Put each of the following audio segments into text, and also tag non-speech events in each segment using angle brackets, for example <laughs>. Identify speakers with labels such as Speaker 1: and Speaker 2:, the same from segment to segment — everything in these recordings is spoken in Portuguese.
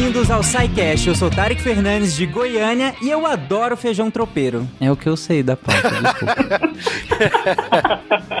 Speaker 1: bem-vindos ao SciCast. Eu sou Tarek Fernandes de Goiânia e eu adoro feijão tropeiro. É o que eu sei da pauta, desculpa.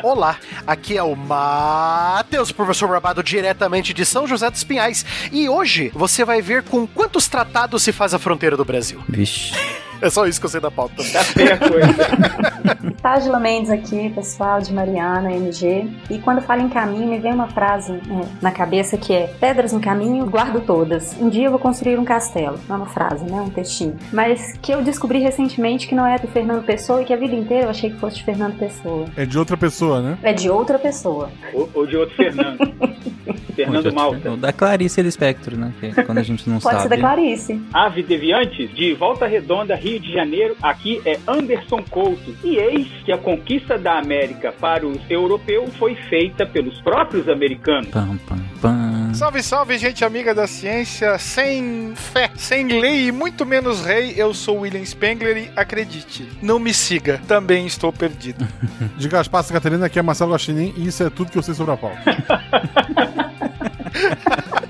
Speaker 1: <laughs>
Speaker 2: Olá, aqui é o Matheus, professor Rabado, diretamente de São José dos Pinhais. E hoje você vai ver com quantos tratados se faz a fronteira do Brasil.
Speaker 1: Vixe.
Speaker 2: É só isso que eu sei da pauta.
Speaker 3: Tá feia a coisa. <laughs>
Speaker 4: Tágila Mendes aqui, pessoal de Mariana, MG. E quando falo em caminho, me vem uma frase é, na cabeça que é: Pedras no caminho, guardo todas. Um dia eu vou construir um castelo. Não é uma frase, né? Um textinho. Mas que eu descobri recentemente que não é do Fernando Pessoa e que a vida inteira eu achei que fosse de Fernando Pessoa.
Speaker 5: É de outra pessoa, né?
Speaker 4: É de outra pessoa.
Speaker 3: ou, ou de outro Fernando. <laughs> Fernando Malta.
Speaker 1: Da Clarice Lispector, né? Que é quando a gente não
Speaker 4: Pode
Speaker 1: sabe.
Speaker 4: ser da Clarice.
Speaker 3: Ave Deviantes, de Volta Redonda, Rio de Janeiro, aqui é Anderson Couto. E eis que a conquista da América para os europeus foi feita pelos próprios americanos.
Speaker 1: Pam, pam, pam.
Speaker 6: Salve, salve, gente amiga da ciência, sem fé, sem lei e muito menos rei, eu sou William Spengler e acredite, não me siga, também estou perdido. <laughs>
Speaker 5: De Gaspar Santa Catarina, aqui é Marcelo Guaxinim e isso é tudo que eu sei sobre a pauta.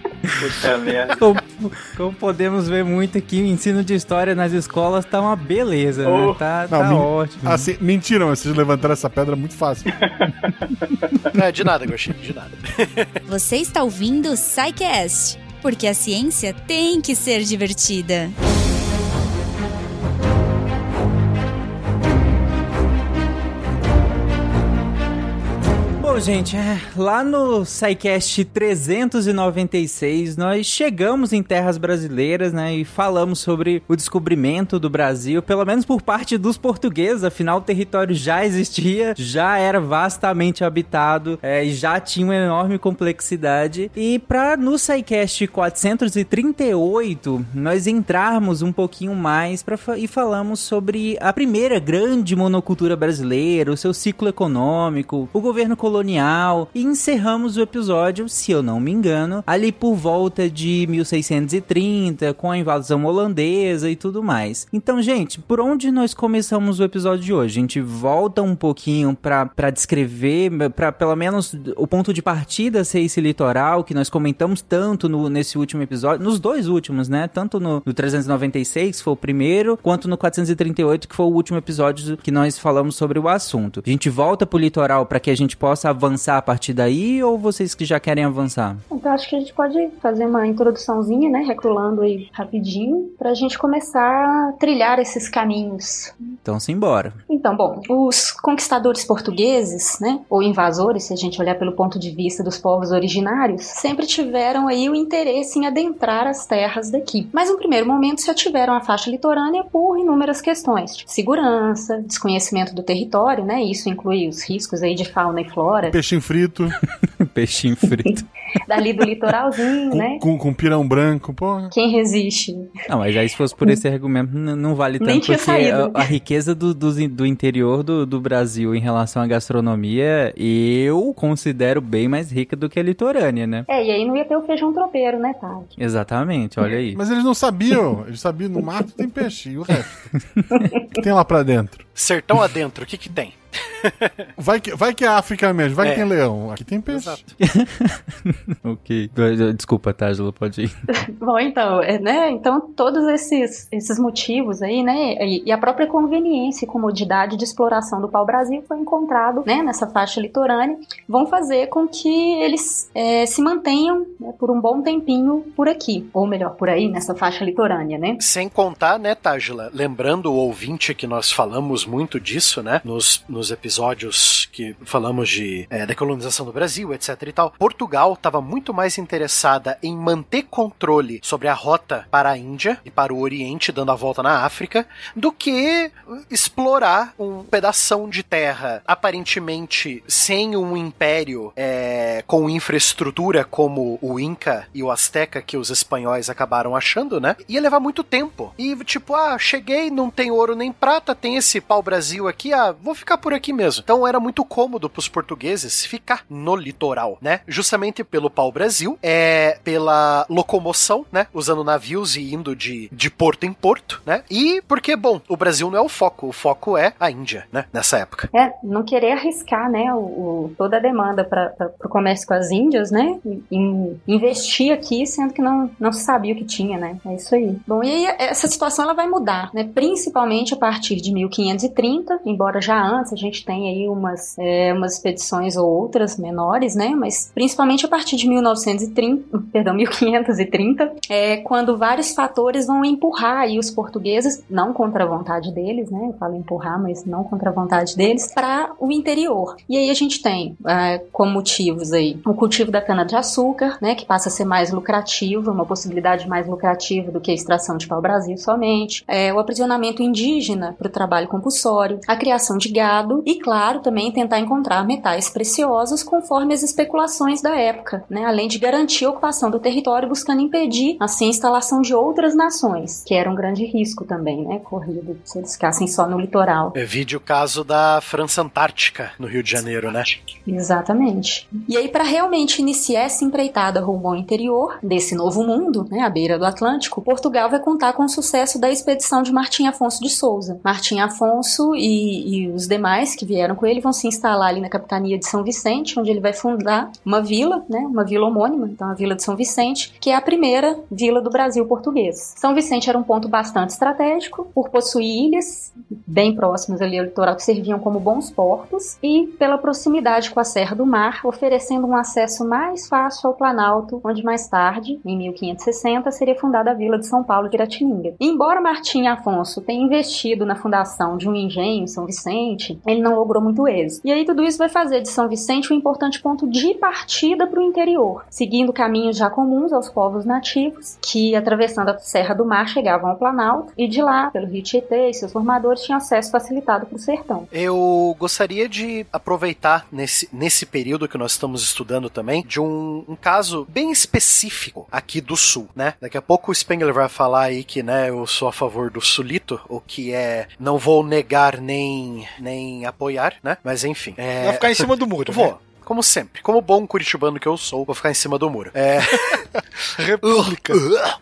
Speaker 5: <laughs>
Speaker 3: Puta merda.
Speaker 1: Como, como podemos ver muito aqui, o ensino de história nas escolas tá uma beleza, né?
Speaker 3: Oh.
Speaker 1: Tá,
Speaker 5: Não,
Speaker 1: tá
Speaker 5: men-
Speaker 1: ótimo.
Speaker 5: Assim, mentira, mas vocês levantaram essa pedra muito fácil.
Speaker 2: É, de nada, Gostinho, de nada.
Speaker 7: Você está ouvindo o SciCast, porque a ciência tem que ser divertida.
Speaker 1: Bom, gente, é, lá no SciCast 396, nós chegamos em terras brasileiras, né, e falamos sobre o descobrimento do Brasil, pelo menos por parte dos portugueses, afinal o território já existia, já era vastamente habitado, é, já tinha uma enorme complexidade. E para no SciCast 438, nós entrarmos um pouquinho mais pra, e falamos sobre a primeira grande monocultura brasileira, o seu ciclo econômico, o governo colonial e encerramos o episódio, se eu não me engano, ali por volta de 1630, com a invasão holandesa e tudo mais. Então, gente, por onde nós começamos o episódio de hoje? A gente volta um pouquinho pra descrever, pra pelo menos o ponto de partida ser esse litoral que nós comentamos tanto no, nesse último episódio, nos dois últimos, né? Tanto no, no 396, que foi o primeiro, quanto no 438, que foi o último episódio que nós falamos sobre o assunto. A gente volta pro litoral pra que a gente possa avançar a partir daí ou vocês que já querem avançar?
Speaker 4: Então acho que a gente pode fazer uma introduçãozinha, né? Recrolando aí rapidinho, pra gente começar a trilhar esses caminhos.
Speaker 1: Então, simbora.
Speaker 4: Então, bom, os conquistadores portugueses, né, ou invasores, se a gente olhar pelo ponto de vista dos povos originários, sempre tiveram aí o interesse em adentrar as terras daqui. Mas no primeiro momento se ativeram a faixa litorânea por inúmeras questões, tipo segurança, desconhecimento do território, né, isso inclui os riscos aí de fauna e flora,
Speaker 5: Peixinho frito, <laughs>
Speaker 1: Peixinho frito. <laughs>
Speaker 4: dali do litoralzinho,
Speaker 5: com,
Speaker 4: né.
Speaker 5: com, com pirão branco, porra.
Speaker 4: Quem resiste?
Speaker 1: Não, mas aí se fosse por esse argumento, não vale
Speaker 4: Nem
Speaker 1: tanto,
Speaker 4: tinha
Speaker 1: porque
Speaker 4: saído.
Speaker 1: a, a riqueza do, do, do interior do, do Brasil em relação à gastronomia, eu considero bem mais rica do que a litorânea, né?
Speaker 4: É, e aí não ia ter o feijão tropeiro, né, Tati?
Speaker 1: Exatamente, olha aí.
Speaker 5: Mas eles não sabiam. Eles sabiam, no mato tem peixe. E o resto? <laughs> O que tem lá pra dentro?
Speaker 2: Sertão adentro, o que que tem?
Speaker 5: Vai que, vai que é África mesmo, vai
Speaker 2: É.
Speaker 5: que tem leão. Aqui tem peixe. <laughs>
Speaker 1: Ok. Desculpa, Tágila, pode ir. <laughs>
Speaker 4: Bom, então, é, né? Então, todos esses, esses motivos aí, né? E, e a própria conveniência e comodidade de exploração do pau-brasil foi encontrado, né? Nessa faixa litorânea, vão fazer com que eles é, se mantenham né, por um bom tempinho por aqui, ou melhor, por aí, nessa faixa litorânea, né?
Speaker 2: Sem contar, né, Tágila, lembrando o ouvinte que nós falamos muito disso, né, nos, nos episódios que falamos de é, da colonização do Brasil, etc e tal, Portugal estava muito mais interessada em manter controle sobre a rota para a Índia e para o Oriente, dando a volta na África, do que explorar um pedação de terra aparentemente sem um império é, com infraestrutura como o Inca e o Azteca que os espanhóis acabaram achando, né? Ia levar muito tempo. E tipo, ah, cheguei, não tem ouro nem prata, tem esse pau-brasil aqui, ah, vou ficar por por aqui mesmo. Então era muito cômodo para os portugueses ficar no litoral, né? Justamente pelo pau-brasil, é pela locomoção, né? Usando navios e indo de, de porto em porto, né? E porque, bom, o Brasil não é o foco, o foco é a Índia, né? Nessa época.
Speaker 4: É, não querer arriscar, né, o, o- toda a demanda para o comércio com as Índias, né, em investir aqui, sendo que não, não se sabia o que tinha, né, é isso aí. Bom, e aí essa situação ela vai mudar, né, principalmente a partir de 1530, embora já antes a gente tenha aí umas, é, umas expedições ou outras menores, né, mas principalmente a partir de 1930, <laughs> perdão, 1530, é quando vários fatores vão empurrar aí os portugueses, não contra a vontade deles, né, eu falo empurrar, mas não contra a vontade deles, para o interior. E aí a gente tem é, como motivos aí o cultivo da cana-de-açúcar, né, que passa a ser mais lucrativo, uma possibilidade mais lucrativa do que a extração de pau-brasil somente, é, o aprisionamento indígena para o trabalho compulsório, a criação de gado e, claro, também tentar encontrar metais preciosos conforme as especulações da época, né, além de garantir a ocupação do território buscando impedir assim a instalação de outras nações, que era um grande risco também, né, corrido se eles ficassem só no litoral.
Speaker 2: É, Vide o caso da França Antártica, no Rio de Janeiro, né?
Speaker 4: Exatamente. E aí, para realmente iniciar essa empreitada rumo ao interior desse novo mundo, né, à beira do Atlântico, Portugal vai contar com o sucesso da expedição de Martim Afonso de Souza. Martim Afonso e, e os demais que vieram com ele vão se instalar ali na capitania de São Vicente, onde ele vai fundar uma vila, né, uma vila homônima, então a Vila de São Vicente, que é a primeira vila do Brasil português. São Vicente era um ponto bastante estratégico, por possuir ilhas bem próximas ali ao litoral que serviam como bons portos e pela proximidade com a Serra do Mar, oferecendo um acesso mais fácil ao Planalto, onde mais tarde, em 1560, seria fundada a Vila de São Paulo de Piratininga. Embora Martim Afonso tenha investido na fundação de um engenho em São Vicente, ele não logrou muito êxito. E aí tudo isso vai fazer de São Vicente um importante ponto de partida para o interior, seguindo caminhos já comuns aos povos nativos, que atravessando a Serra do Mar chegavam ao Planalto e de lá, pelo Rio Tietê e seus formadores, tinham acesso facilitado para o sertão.
Speaker 2: Eu gostaria de aproveitar nesse, nesse período que nós estamos estudando também de um, um caso bem específico aqui do sul, né? Daqui a pouco o Spengler vai falar aí que, né, eu sou a favor do sulito, o que é não vou negar nem nem apoiar, né? Mas enfim. É...
Speaker 6: Vai ficar em cima do muro.
Speaker 2: Vou.
Speaker 6: né?
Speaker 2: Como sempre, como bom curitibano que eu sou, vou ficar em cima do muro. É, <laughs> <laughs>
Speaker 6: República.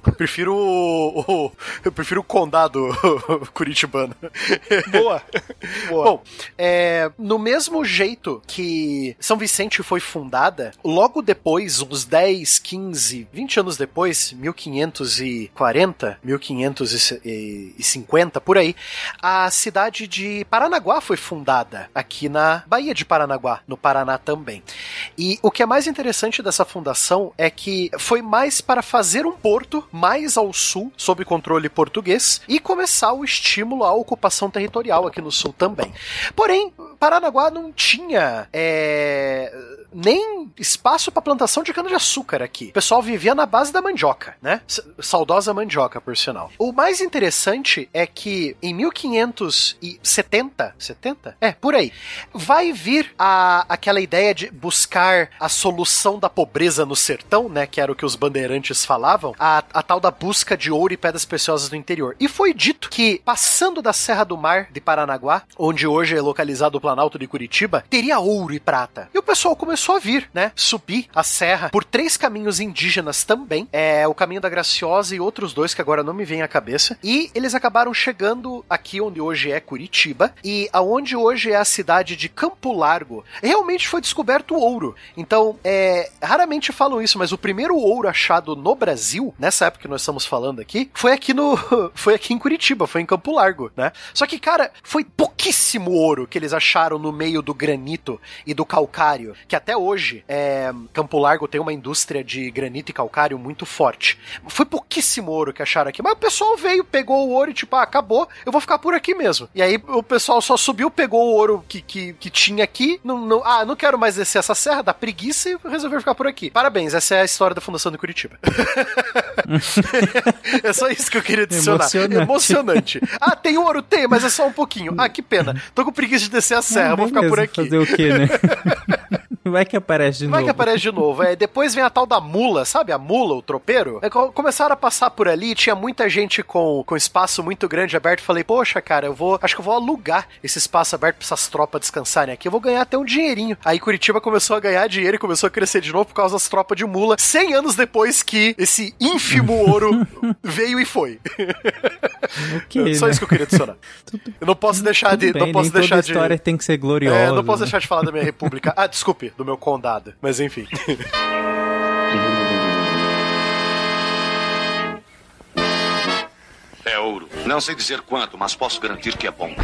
Speaker 2: eu prefiro o, o- eu prefiro o condado <laughs> curitibano.
Speaker 6: Boa. <laughs> Boa.
Speaker 2: Bom, é, no mesmo jeito que São Vicente foi fundada, logo depois, uns 10, 15, 20 anos depois, 1540, 1550, por aí, a cidade de Paranaguá foi fundada, aqui na Baía de Paranaguá, no Paraná também. E o que é mais interessante dessa fundação é que foi mais para fazer um porto mais ao sul, sob controle português, e começar o estímulo à ocupação territorial aqui no sul também. Porém, Paranaguá não tinha é, nem espaço para plantação de cana-de-açúcar aqui. O pessoal vivia na base da mandioca, né? Saudosa mandioca, por sinal. O mais interessante é que em 1570, 70? É, por aí, vai vir a, aquela ideia de buscar a solução da pobreza no sertão, né? Que era o que os bandeirantes falavam, a, a tal da busca de ouro e pedras preciosas no interior. E foi dito que, passando da Serra do Mar de Paranaguá, onde hoje é localizado o Planalto de Curitiba, teria ouro e prata. E o pessoal começou a vir, né? Subir a serra por três caminhos indígenas também. É o caminho da Graciosa e outros dois que agora não me vêm à cabeça. E eles acabaram chegando aqui onde hoje é Curitiba e aonde hoje é a cidade de Campo Largo. Realmente foi descoberto ouro. Então, é, raramente falam isso, mas o primeiro ouro achado no Brasil, nessa época que nós estamos falando aqui, foi aqui no <laughs> foi aqui em Curitiba, foi em Campo Largo, né? Só que, cara, foi pouquíssimo ouro que eles acharam no meio do granito e do calcário, que até hoje é, Campo Largo tem uma indústria de granito e calcário muito forte. Foi pouquíssimo ouro que acharam aqui, mas o pessoal veio, pegou o ouro e tipo, ah, acabou, eu vou ficar por aqui mesmo. E aí o pessoal só subiu, pegou o ouro que, que, que tinha aqui, não, não, ah, não quero mais descer essa serra, dá preguiça e resolveu ficar por aqui. Parabéns, essa é a história da fundação de Curitiba. <laughs> é só isso que eu queria adicionar.
Speaker 1: Emocionante.
Speaker 2: Emocionante. Ah, tem ouro? Tem, mas é só um pouquinho. Ah, que pena. Tô com preguiça de descer a serra, vou ficar por aqui.
Speaker 1: Fazer o quê, né? <laughs> <laughs> Vai que aparece de
Speaker 2: Vai
Speaker 1: novo.
Speaker 2: que aparece de novo. É, depois vem a tal da mula, sabe? A mula, o tropeiro. É, co- começaram a passar por ali, tinha muita gente com, com espaço muito grande aberto. Falei, poxa, cara, eu vou. Acho que eu vou alugar esse espaço aberto pra essas tropas descansarem aqui. Eu vou ganhar até um dinheirinho. Aí Curitiba começou a ganhar dinheiro e começou a crescer de novo por causa das tropas de mula. 100 anos depois que esse ínfimo ouro <laughs> veio e foi.
Speaker 1: Ok,
Speaker 2: Só
Speaker 1: né?
Speaker 2: isso que eu queria adicionar. <laughs> Eu não posso deixar
Speaker 1: Tudo
Speaker 2: de.
Speaker 1: bem,
Speaker 2: não posso deixar de.
Speaker 1: história tem que ser gloriosa.
Speaker 2: É, não posso
Speaker 1: né?
Speaker 2: deixar de falar da minha república. Ah, desculpe, do meu condado. Mas enfim.
Speaker 8: É ouro. Não sei dizer quanto, mas posso garantir que é bom.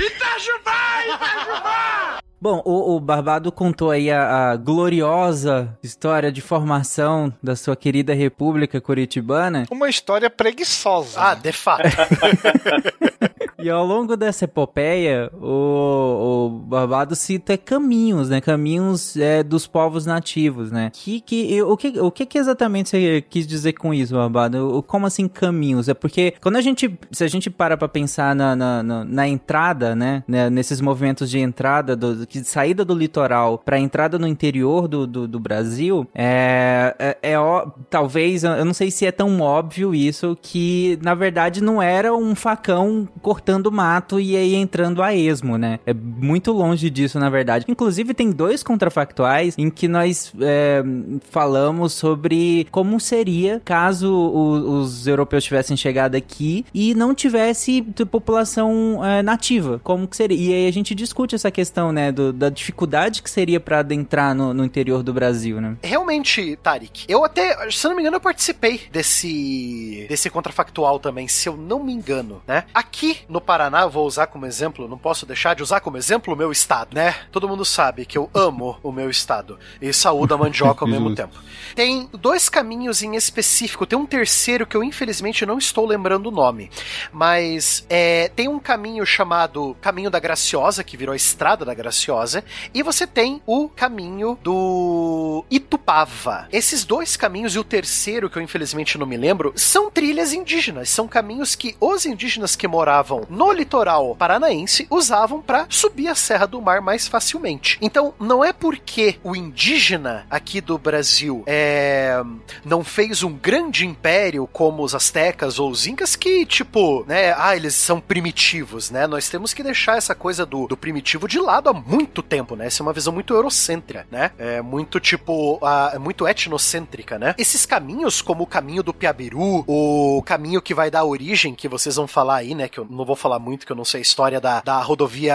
Speaker 1: Bom, o, o Barbado contou aí a, a gloriosa história de formação da sua querida República Curitibana.
Speaker 6: Uma história preguiçosa.
Speaker 2: Ah, de fato. <laughs>
Speaker 1: E ao longo dessa epopeia, o, o Barbado cita caminhos, né? Caminhos é, dos povos nativos, né? Que, que, o, que, o que, que exatamente você quis dizer com isso, Barbado? O- Como assim caminhos? É porque quando a gente, se a gente para pra pensar na, na, na, na entrada, né? né, Nesses movimentos de entrada, do, de saída do litoral pra entrada no interior do, do, do Brasil, é, é, é ó- talvez, eu não sei se é tão óbvio isso, que na verdade não era um facão cortando mato e aí entrando a esmo, né? É muito longe disso, na verdade. Inclusive, tem dois contrafactuais em que nós é, falamos sobre como seria caso o- os europeus tivessem chegado aqui e não tivesse população é, nativa. Como que seria? E aí a gente discute essa questão, né, do- da dificuldade que seria para adentrar no, no interior do Brasil, né?
Speaker 2: Realmente, Tarik, eu até, se eu não me engano, eu participei desse desse contrafactual também, se eu não me engano, né? Aqui no Paraná, eu vou usar como exemplo, não posso deixar de usar como exemplo o meu estado, né? Todo mundo sabe que eu amo o meu estado e saúdo a mandioca ao <laughs> mesmo tempo. Tem dois caminhos em específico, tem um terceiro que eu infelizmente não estou lembrando o nome, mas é, tem um caminho chamado Caminho da Graciosa, que virou a Estrada da Graciosa, e você tem o caminho do Itupava. Esses dois caminhos e o terceiro, que eu infelizmente não me lembro, são trilhas indígenas. São caminhos que os indígenas que moravam no litoral paranaense usavam para subir a Serra do Mar mais facilmente. Então, não é porque o indígena aqui do Brasil é, não fez um grande império como os astecas ou os incas que, tipo, né, ah, eles são primitivos, né? Nós temos que deixar essa coisa do, do primitivo de lado há muito tempo, né? Essa é uma visão muito eurocêntrica, né? É muito, tipo, ah, é muito etnocêntrica, né? Esses caminhos, como o caminho do Piabiru, o caminho que vai dar origem, que vocês vão falar aí, né? Que eu não vou falar muito, que eu não sei a história da, da rodovia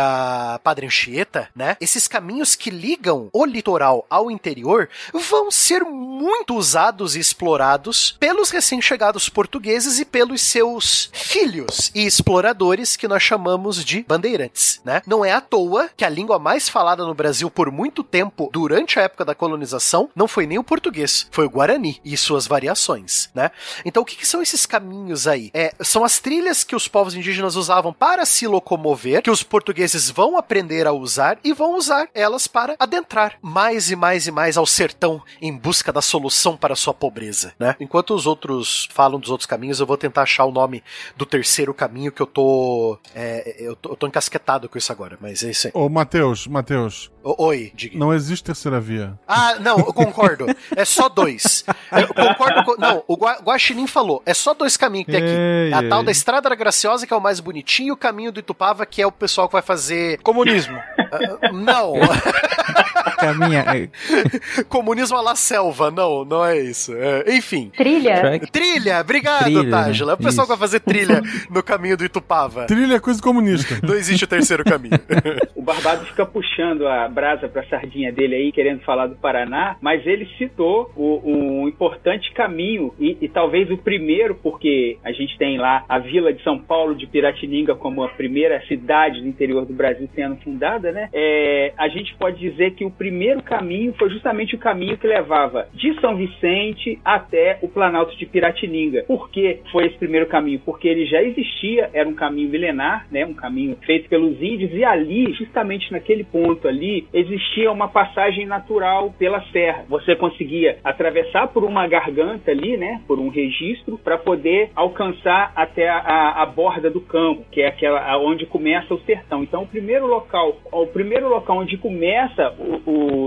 Speaker 2: Padre Anchieta, né? Esses caminhos que ligam o litoral ao interior vão ser muito usados e explorados pelos recém-chegados portugueses e pelos seus filhos e exploradores que nós chamamos de bandeirantes, né? Não é à toa que a língua mais falada no Brasil por muito tempo durante a época da colonização não foi nem o português, foi o Guarani e suas variações, né? Então o que, que são esses caminhos aí? É, são as trilhas que os povos indígenas usavam para se locomover, que os portugueses vão aprender a usar e vão usar elas para adentrar mais e mais e mais ao sertão em busca da solução para a sua pobreza, né? Enquanto os outros falam dos outros caminhos, eu vou tentar achar o nome do terceiro caminho que eu tô, é, eu tô, eu tô encasquetado com isso agora, mas é isso aí.
Speaker 5: Ô, Matheus, Matheus,
Speaker 2: O- Oi, diga.
Speaker 5: não existe terceira via.
Speaker 2: Ah, não, eu concordo. É só dois. Eu concordo com. Não, o Gua- Guaxinim falou. É só dois caminhos que tem aqui.
Speaker 5: Ei,
Speaker 2: a tal
Speaker 5: ei.
Speaker 2: da Estrada da Graciosa, que é o mais bonitinho, e o caminho do Itupava, que é o pessoal que vai fazer.
Speaker 6: Comunismo.
Speaker 2: Ah, não. <laughs>
Speaker 1: Caminha. é,
Speaker 2: Comunismo à la selva. Não, não é isso. É, enfim.
Speaker 4: Trilha?
Speaker 1: track.
Speaker 2: Trilha, obrigado,
Speaker 1: Trilha, né?
Speaker 2: Tágila. O pessoal
Speaker 1: Isso.
Speaker 2: que vai fazer trilha no caminho do Itupava.
Speaker 5: Trilha é coisa comunista.
Speaker 2: Não existe o terceiro caminho. <laughs>
Speaker 3: O Barbado fica puxando a brasa pra sardinha dele aí, querendo falar do Paraná, mas ele citou o, um importante caminho e, e talvez o primeiro, porque a gente tem lá a vila de São Paulo de Piratininga como a primeira cidade do interior do Brasil sendo fundada, né? É, a gente pode dizer que o primeiro caminho foi justamente o caminho que levava de São Vicente até o Planalto de Piratininga. Por que foi esse primeiro caminho? Porque ele já existia, era um caminho milenar, né? Um caminho feito pelos índios e ali, justamente naquele ponto ali, existia uma passagem natural pela serra. Você conseguia atravessar por uma garganta ali, né? Por um registro para poder alcançar até a, a- borda do campo, que é aquela onde começa o sertão. Então, o primeiro local, o primeiro local onde começa o,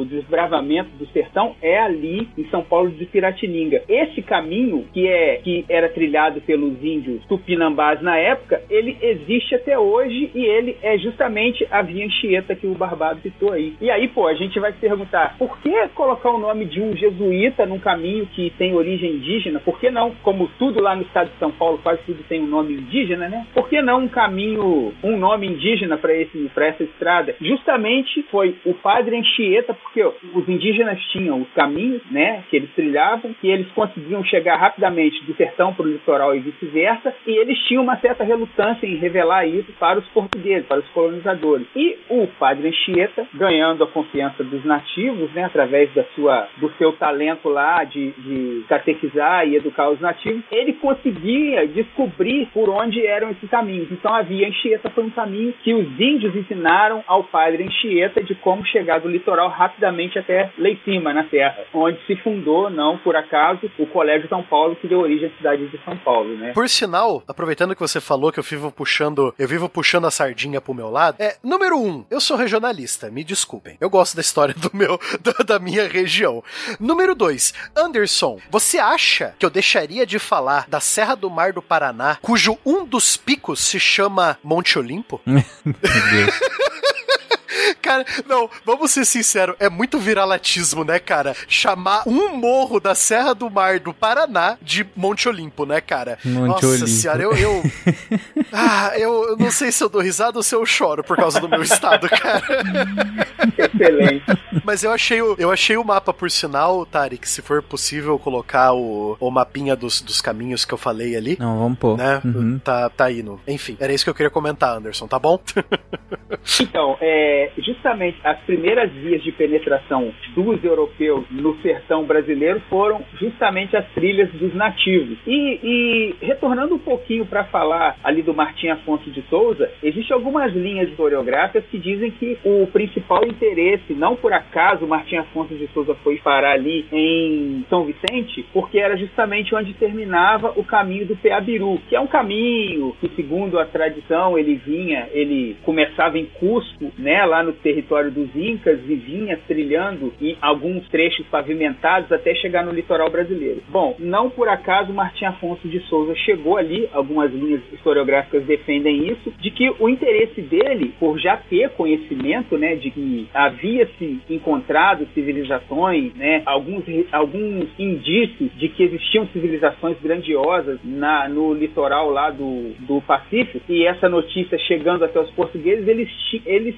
Speaker 3: desbravamento do sertão é ali em São Paulo de Piratininga. Esse caminho que é que era trilhado pelos índios tupinambás na época, ele existe até hoje e ele é justamente a via Anchieta que o Barbado citou aí. E aí, pô, a gente vai se perguntar, por que colocar o nome de um jesuíta num caminho que tem origem indígena? Por que não, como tudo lá no estado de São Paulo, quase tudo tem um nome indígena, né? Por que não um caminho, um nome indígena para esse para essa estrada? Justamente foi o padre Anchieta, porque os indígenas tinham os caminhos, né, que eles trilhavam, que eles conseguiam chegar rapidamente do sertão para o litoral e vice-versa, e eles tinham uma certa relutância em revelar isso para os portugueses, para os colonizadores. E o padre Anchieta, ganhando a confiança dos nativos, né, através da sua, do seu talento lá de, de catequizar e educar os nativos, ele conseguia descobrir por onde eram esses caminhos. Então a via Anchieta foi um caminho que os índios ensinaram ao padre Anchieta de como chegar do litoral rapidamente até lá em cima, na terra, onde se fundou, não por acaso, o Colégio São Paulo, que deu origem à cidade de São Paulo, né?
Speaker 2: Por sinal, aproveitando que você falou que eu vivo puxando, eu vivo puxando a sardinha pro meu lado, é, número um, eu sou regionalista, me desculpem. Eu gosto da história do meu, <laughs> da, da minha região. Número dois, Anderson, você acha que eu deixaria de falar da Serra do Mar do Paraná, cujo um dos picos se chama Monte Olimpo? <laughs>
Speaker 1: Meu Deus.
Speaker 2: Cara, não, vamos ser sinceros, é muito viralatismo, né, cara? Chamar um morro da Serra do Mar do Paraná de Monte Olimpo, né, cara?
Speaker 1: Monte
Speaker 2: Nossa
Speaker 1: Olimpo.
Speaker 2: senhora, eu, eu. <laughs> Ah, eu, eu não sei se eu dou risada ou se eu choro por causa do meu estado, cara.
Speaker 3: Excelente.
Speaker 2: Mas eu achei, o, eu achei o mapa, por sinal, Tarek, se for possível colocar o, o mapinha dos, dos caminhos que eu falei ali.
Speaker 1: Não, vamos pôr.
Speaker 2: Né?
Speaker 1: Uhum.
Speaker 2: Tá, tá aí no. Enfim, era isso que eu queria comentar, Anderson, tá bom? <laughs>
Speaker 3: Então, é, justamente as primeiras vias de penetração dos europeus no sertão brasileiro foram justamente as trilhas dos nativos. E, e retornando um pouquinho para falar ali do Martim Afonso de Souza, existem algumas linhas historiográficas que dizem que o principal interesse, não por acaso Martim Afonso de Souza foi parar ali em São Vicente, porque era justamente onde terminava o caminho do Peabiru, que é um caminho que, segundo a tradição, ele vinha, ele começava em Cusco, né, lá no território dos Incas e vinha trilhando em alguns trechos pavimentados até chegar no litoral brasileiro. Bom, não por acaso Martim Afonso de Souza chegou ali, algumas linhas historiográficas defendem isso, de que o interesse dele, por já ter conhecimento, né, de que havia se encontrado civilizações, né, alguns, alguns indícios de que existiam civilizações grandiosas na, no litoral lá do, do Pacífico, e essa notícia chegando até os portugueses, eles, eles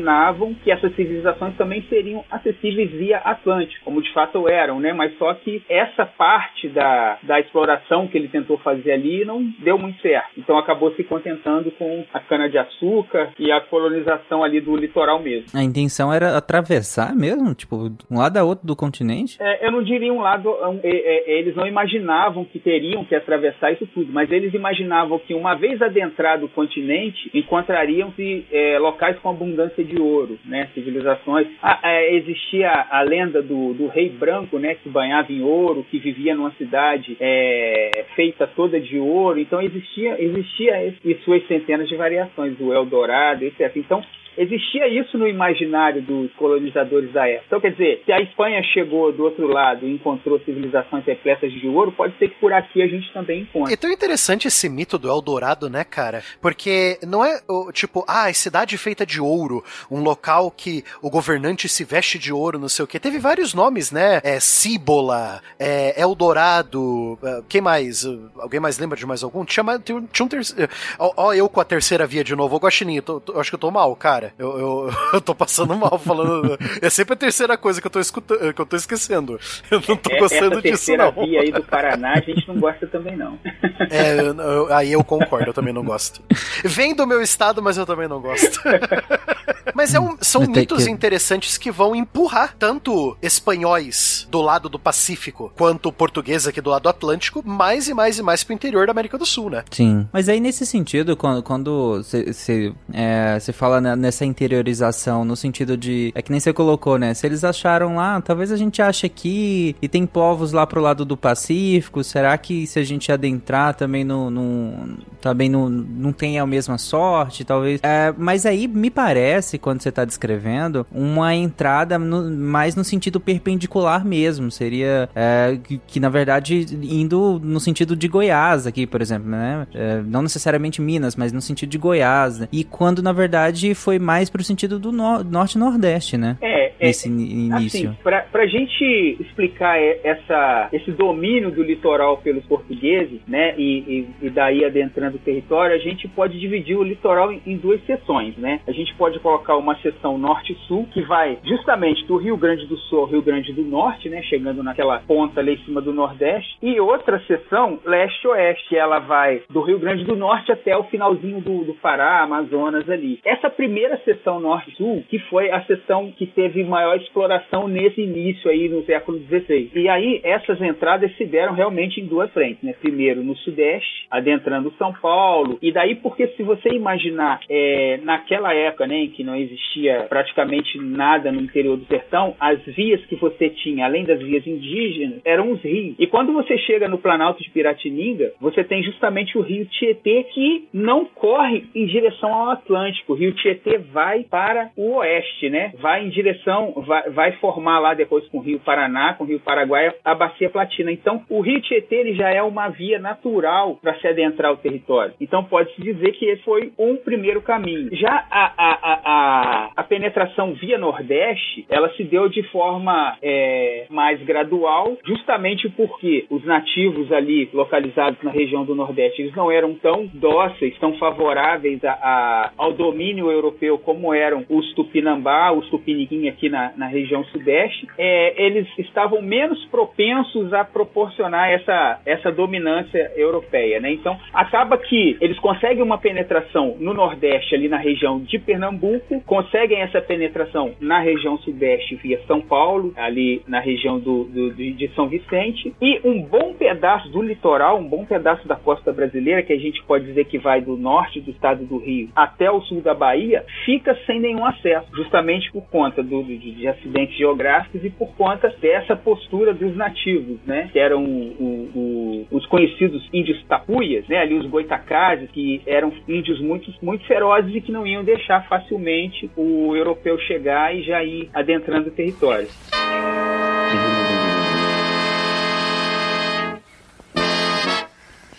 Speaker 3: imaginavam que essas civilizações também seriam acessíveis via Atlântico, como de fato eram, né? Mas só que essa parte da, da exploração que ele tentou fazer ali não deu muito certo. Então acabou se contentando com a cana-de-açúcar e a colonização ali do litoral mesmo.
Speaker 1: A intenção era atravessar mesmo? Tipo, um lado a outro do continente?
Speaker 3: É, eu não diria um lado, um, é, é, eles não imaginavam que teriam que atravessar isso tudo, mas eles imaginavam que uma vez adentrado o continente, encontrariam-se é, locais com abundância de ouro, né, civilizações. Ah, é, existia a lenda do, do rei branco, né, que banhava em ouro, que vivia numa cidade é, feita toda de ouro, então existia, existia e suas centenas de variações, o Eldorado, etc. Então, Existia isso no imaginário dos colonizadores da época. Então, quer dizer, se a Espanha chegou do outro lado e encontrou civilizações repletas de ouro, pode ser que por aqui a gente também encontre.
Speaker 2: É tão interessante esse mito do Eldorado, né, cara? Porque não é o, tipo, ah, cidade feita de ouro, um local que o governante se veste de ouro, não sei o quê. Teve vários nomes, né? É Cíbola, é Eldorado, é, quem mais? Alguém mais lembra de mais algum? Tinha, tinha um- terceiro. Ó, ó, eu com a terceira via de novo. Ô, Guaxinim, eu, tô- tô- acho que eu tô mal, cara. Eu, eu, <laughs> eu tô passando mal falando. É sempre a terceira coisa que eu tô escutando, que eu tô esquecendo. <laughs> Eu não tô
Speaker 3: É,
Speaker 2: gostando
Speaker 3: Essa
Speaker 2: disso,
Speaker 3: terceira
Speaker 2: não.
Speaker 3: via aí do Paraná, a gente não gosta também não. <laughs>
Speaker 2: É, eu- eu- aí eu concordo, eu também não gosto. Vem do meu estado, mas eu também não gosto. Mas é um- são mitos
Speaker 1: que-
Speaker 2: interessantes que vão empurrar tanto espanhóis do lado do Pacífico quanto portugueses aqui do lado do Atlântico mais e mais e mais pro interior da América do Sul, né?
Speaker 1: Sim. Mas aí, nesse sentido, quando- quando você fala né, nessa interiorização, no sentido de. É que nem você colocou, né? Se eles acharam lá, talvez a gente ache aqui e tem povos lá pro lado do Pacífico, será que se a gente adentrar também no. no também não, não tem a mesma sorte, talvez. É, mas aí me parece, quando você tá descrevendo, uma entrada no, mais no sentido perpendicular mesmo. Seria é, que, que, na verdade, indo no sentido de Goiás aqui, por exemplo, né? É, não necessariamente Minas, mas no sentido de Goiás, né? E quando, na verdade, foi mais pro sentido do no norte nordeste, né?
Speaker 3: É,
Speaker 1: é Nesse início.
Speaker 3: Assim, pra, pra gente explicar essa, esse domínio do litoral pelos portugueses, né? E, e, e daí adentrando o território, a gente pode dividir o litoral em, em duas seções, né? A gente pode colocar uma seção norte-sul, que vai justamente do Rio Grande do Sul ao Rio Grande do Norte, né? Chegando naquela ponta ali em cima do Nordeste. E outra seção leste-oeste, ela vai do Rio Grande do Norte até o finalzinho do, do Pará, Amazonas ali. Essa primeira seção norte-sul, que foi a seção que teve maior exploração nesse início aí no século XVI. E aí essas entradas se deram realmente em duas frentes, né? Primeiro no sudeste, adentrando São Paulo, e daí porque se você imaginar é, naquela época, né, em que não existia praticamente nada no interior do sertão, as vias que você tinha, além das vias indígenas, eram os rios. E quando você chega no Planalto de Piratininga, você tem justamente o rio Tietê que não corre em direção ao Atlântico. O rio Tietê vai para o oeste, né? Vai em direção, vai, vai formar lá depois com o rio Paraná, com o rio Paraguai, a bacia platina. Então, o rio Tietê ele já é uma via natural para se adentrar o território. Então, pode-se dizer que esse foi um primeiro caminho. Já a, a, a, a penetração via Nordeste, ela se deu de forma é, mais gradual, justamente porque os nativos ali localizados na região do Nordeste, eles não eram tão dóceis, tão favoráveis a, a, ao domínio europeu como eram os Tupinambá, os Tupiniquim aqui na, na região Sudeste. É, eles estavam menos propensos a proporcionar essa, essa dominância europeia, né? Então, acaba que eles conseguem uma penetração no Nordeste, ali na região de Pernambuco, conseguem essa penetração na região Sudeste via São Paulo, ali na região do, do, de São Vicente, e um bom pedaço do litoral, um bom pedaço da costa brasileira, que a gente pode dizer que vai do norte do estado do Rio até o sul da Bahia, fica sem nenhum acesso, justamente por conta do, de, de, acidentes geográficos e por conta dessa postura dos nativos, né? Que eram o, o, os conhecidos índios tapuias, né? Ali os goitacazes, que eram índios muito, muito ferozes e que não iam deixar facilmente o europeu chegar e já ir adentrando o território.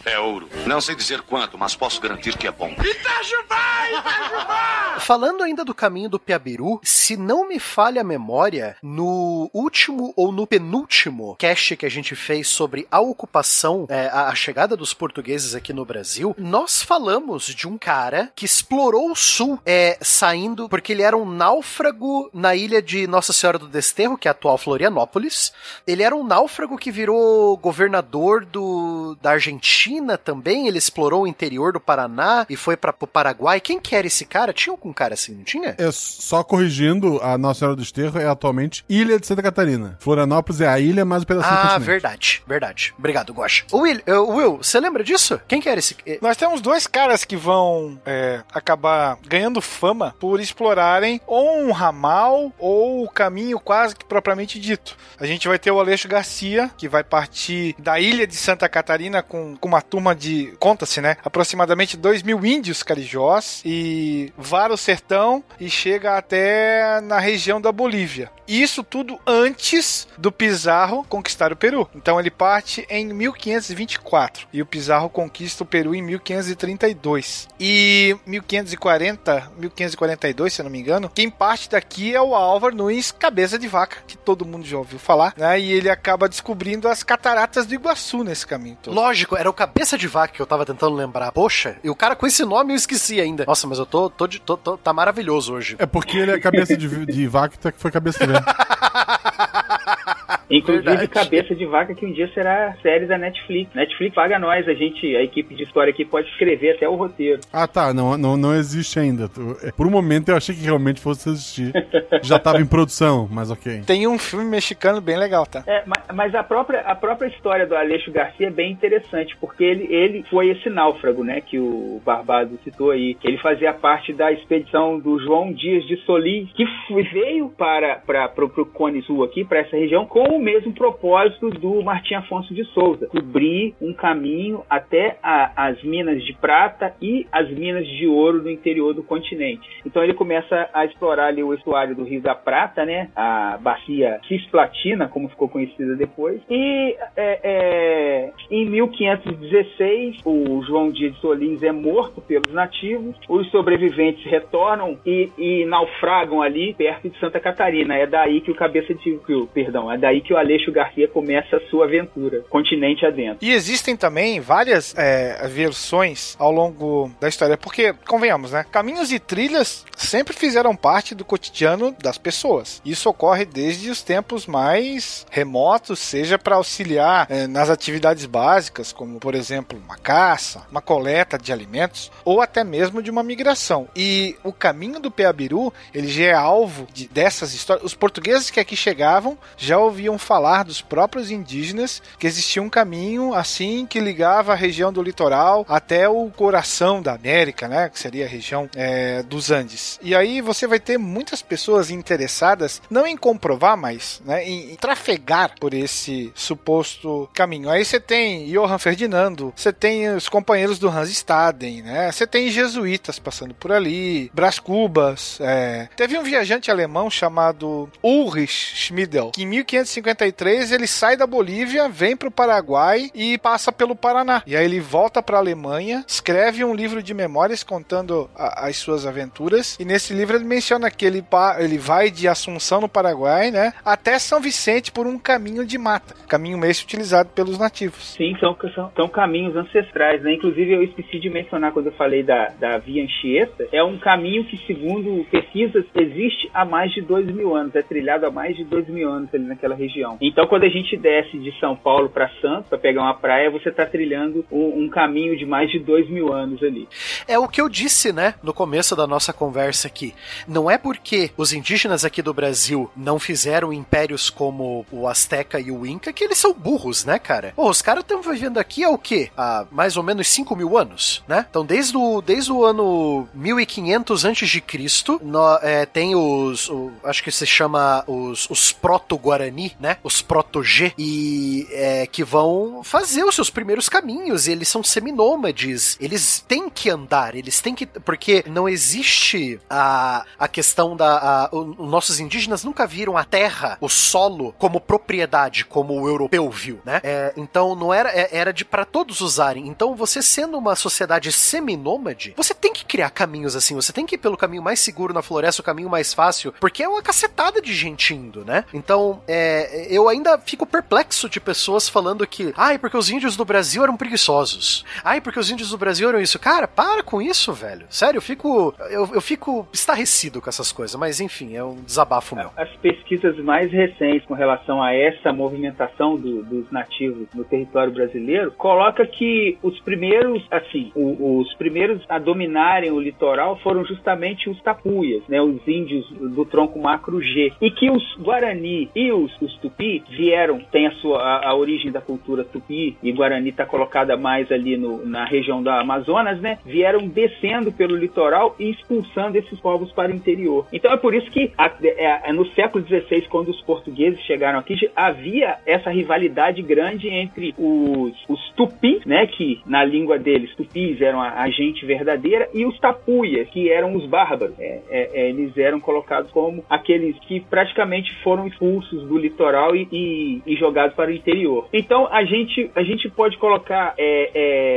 Speaker 8: É ouro. Não sei dizer quanto, mas posso garantir que é bom.
Speaker 2: Itajubá! Itajubá! <laughs> Falando ainda do caminho do Piabiru, se não me falha a memória, no último ou no penúltimo cast que a gente fez sobre a ocupação, é, a chegada dos portugueses aqui no Brasil, nós falamos de um cara que explorou o sul, é, saindo, porque ele era um náufrago na ilha de Nossa Senhora do Desterro, que é a atual Florianópolis. Ele era um náufrago que virou governador do, da Argentina também, ele explorou o interior do Paraná e foi para o Paraguai. Quem que era esse cara? Tinha algum cara assim, não tinha?
Speaker 5: É, só corrigindo, a Nossa Senhora do Esterro é atualmente Ilha de Santa Catarina. Florianópolis é a ilha, mais um pedacinho
Speaker 2: Ah, verdade, verdade. Obrigado, Gosh. Will, uh, Will, você lembra disso? Quem que era esse?
Speaker 6: Nós temos dois caras que vão é, acabar ganhando fama por explorarem ou um ramal ou o caminho quase que propriamente dito. A gente vai ter o Aleixo Garcia, que vai partir da ilha de Santa Catarina com, com uma turma de, conta-se, né? Aproximadamente 2 mil índios carijós e vara o sertão e chega até na região da Bolívia. Isso tudo antes do Pizarro conquistar o Peru. Então ele parte em 1524 e o Pizarro conquista o Peru em 1532. E 1540, 1542, se eu não me engano, quem parte daqui é o Álvaro Nunes Cabeça de Vaca, que todo mundo já ouviu falar, né? E ele acaba descobrindo as cataratas do Iguaçu nesse caminho todo.
Speaker 2: Lógico, era o Cabeça de Vaca que eu tava tentando lembrar. Poxa, e o cara com esse nome eu esqueci ainda. Nossa, mas eu tô, tô, de, tô, tô tá maravilhoso hoje.
Speaker 5: É porque ele é cabeça de, de vaca que foi cabeça de <laughs>
Speaker 3: Inclusive
Speaker 2: Verdade.
Speaker 3: Cabeça de Vaca, que um dia será série da Netflix. Netflix paga nós, a gente, a equipe de história aqui pode escrever até o roteiro.
Speaker 5: Ah, tá. Não, não, não existe ainda. É, Por um momento eu achei que realmente fosse existir. Já tava em produção, mas ok. <laughs>
Speaker 6: Tem um filme mexicano bem legal, tá?
Speaker 3: É, ma- mas a própria, a própria história do Aleixo Garcia é bem interessante, porque ele, ele foi esse náufrago, né, que o Barbado citou aí. Ele fazia parte da expedição do João Dias de Solis, que veio para, para pro, pro Cone Sul aqui, para essa região, com o mesmo propósito do Martim Afonso de Souza, cobrir um caminho até a- as minas de prata e as minas de ouro no interior do continente. Então ele começa a explorar ali o estuário do Rio da Prata, né, a bacia Cisplatina, como ficou conhecida depois, e é, é, em 1516 o João Dias de Solins é morto pelos nativos, os sobreviventes retornam e, e naufragam ali perto de Santa Catarina. É daí que o cabeça de que o- perdão, é daí que o Aleixo Garcia começa a sua aventura, continente adentro.
Speaker 6: E existem também várias é, versões ao longo da história, porque, convenhamos, né? Caminhos e trilhas sempre fizeram parte do cotidiano das pessoas. Isso ocorre desde os tempos mais remotos, seja para auxiliar é, nas atividades básicas, como, por exemplo, uma caça, uma coleta de alimentos, ou até mesmo de uma migração. E o caminho do Peabiru, ele já é alvo de, dessas histórias. Os portugueses que aqui chegavam já ouviam falar dos próprios indígenas que existia um caminho assim que ligava a região do litoral até o coração da América, né? Que seria a região é, dos Andes. E aí você vai ter muitas pessoas interessadas não em comprovar, mas né, em, trafegar por esse suposto caminho. Aí você tem Johann Ferdinando, você tem os companheiros do Hans Staden, né? Você tem jesuítas passando por ali, Brás Cubas. é. Teve um viajante alemão chamado Ulrich Schmidl, que em 1553 ele sai da Bolívia, vem para o Paraguai e passa pelo Paraná. E aí ele volta para a Alemanha, escreve um livro de memórias contando a- as suas aventuras. E nesse livro ele menciona que ele, ele vai de Assunção no Paraguai, né, até São Vicente por um caminho de mata, caminho esse utilizado pelos nativos.
Speaker 3: Sim, são, são, são caminhos ancestrais, né? Inclusive, eu esqueci de mencionar quando eu falei da, da Via Anchieta. É um caminho que, segundo pesquisas, existe há mais de dois mil anos. É trilhado há mais de dois mil anos ali naquela região. Então, quando a gente desce de São Paulo para Santos, para pegar uma praia, você está trilhando um, um caminho de mais de dois mil anos ali.
Speaker 2: É o que eu disse, né, no começo da nossa conversa aqui. Não é porque os indígenas aqui do Brasil não fizeram impérios como o Azteca e o Inca que eles são burros, né, cara? Pô, os caras estão vivendo aqui há o quê? Há mais ou menos 5 mil anos, né? Então, desde o, desde o ano 1500 antes de Cristo, nó- é, tem os, o- acho que se chama os, os proto-guarani, né? Os proto-G, e é, que vão fazer os seus primeiros caminhos, eles são seminômades, eles têm que andar, eles têm que, porque não existe a, a questão da, a- o- os nossos indígenas nunca viram a terra, o solo, como propriedade, como o europeu viu, né? É, então não era, é- era de para todos usarem, então você sendo uma sociedade seminômade, você tem que criar caminhos assim, você tem que ir pelo caminho mais seguro na floresta, o caminho mais fácil, porque é uma cacetada de gente indo, né? Então, é, eu ainda fico perplexo de pessoas falando que, ai, porque os índios do Brasil eram preguiçosos. Ai, porque os índios do Brasil eram isso. Cara, para com isso, velho. Sério, eu fico, eu, eu fico estarrecido com essas coisas, mas enfim, é um desabafo meu.
Speaker 3: As pesquisas mais recentes com relação a essa movimentação do- dos nativos no território brasileiro coloca que os primeiros, assim, o- os primeiros a dominarem o litoral foram justamente os tapuias, né, os índios do tronco macro G, e que os Guarani e os, os Tupi vieram, tem a sua a, a origem da cultura Tupi e Guarani está colocada mais ali no, na região da Amazonas, né, vieram descendo pelo litoral e expulsando esses povos para o interior. Então é por isso que a- é- é no século XVI, quando os portugueses chegaram aqui, havia essa rivalidade grande entre os, os Tupi, né, que na língua deles, Tupis eram a, a gente verdadeira, e os Tapuias, que eram os bárbaros. É, é, é, eles eram colocados como aqueles que praticamente foram expulsos do litoral e, e- e jogados para o interior. Então a gente, a gente pode colocar é,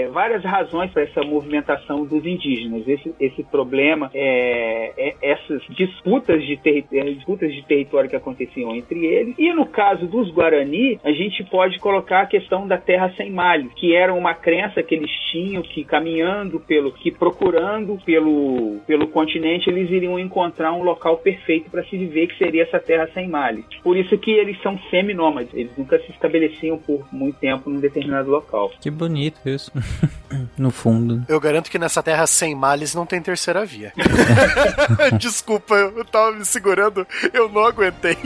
Speaker 3: é, várias razões para essa movimentação dos indígenas. Esse, esse problema, é, é, essas disputas de, é, disputas de território que aconteciam entre eles. E no caso dos Guarani, a gente pode colocar a questão da terra sem males, que era uma crença que eles tinham que caminhando pelo, que procurando pelo, pelo continente, eles iriam encontrar um local perfeito para se viver, que seria essa terra sem males. Por isso que eles são semi-nômades. Eles nunca se estabeleciam por muito tempo num determinado local.
Speaker 1: Que bonito isso. <laughs> no fundo.
Speaker 2: Eu garanto que nessa terra sem males não tem terceira via. <laughs> <laughs> Desculpa, eu tava me segurando, eu não aguentei.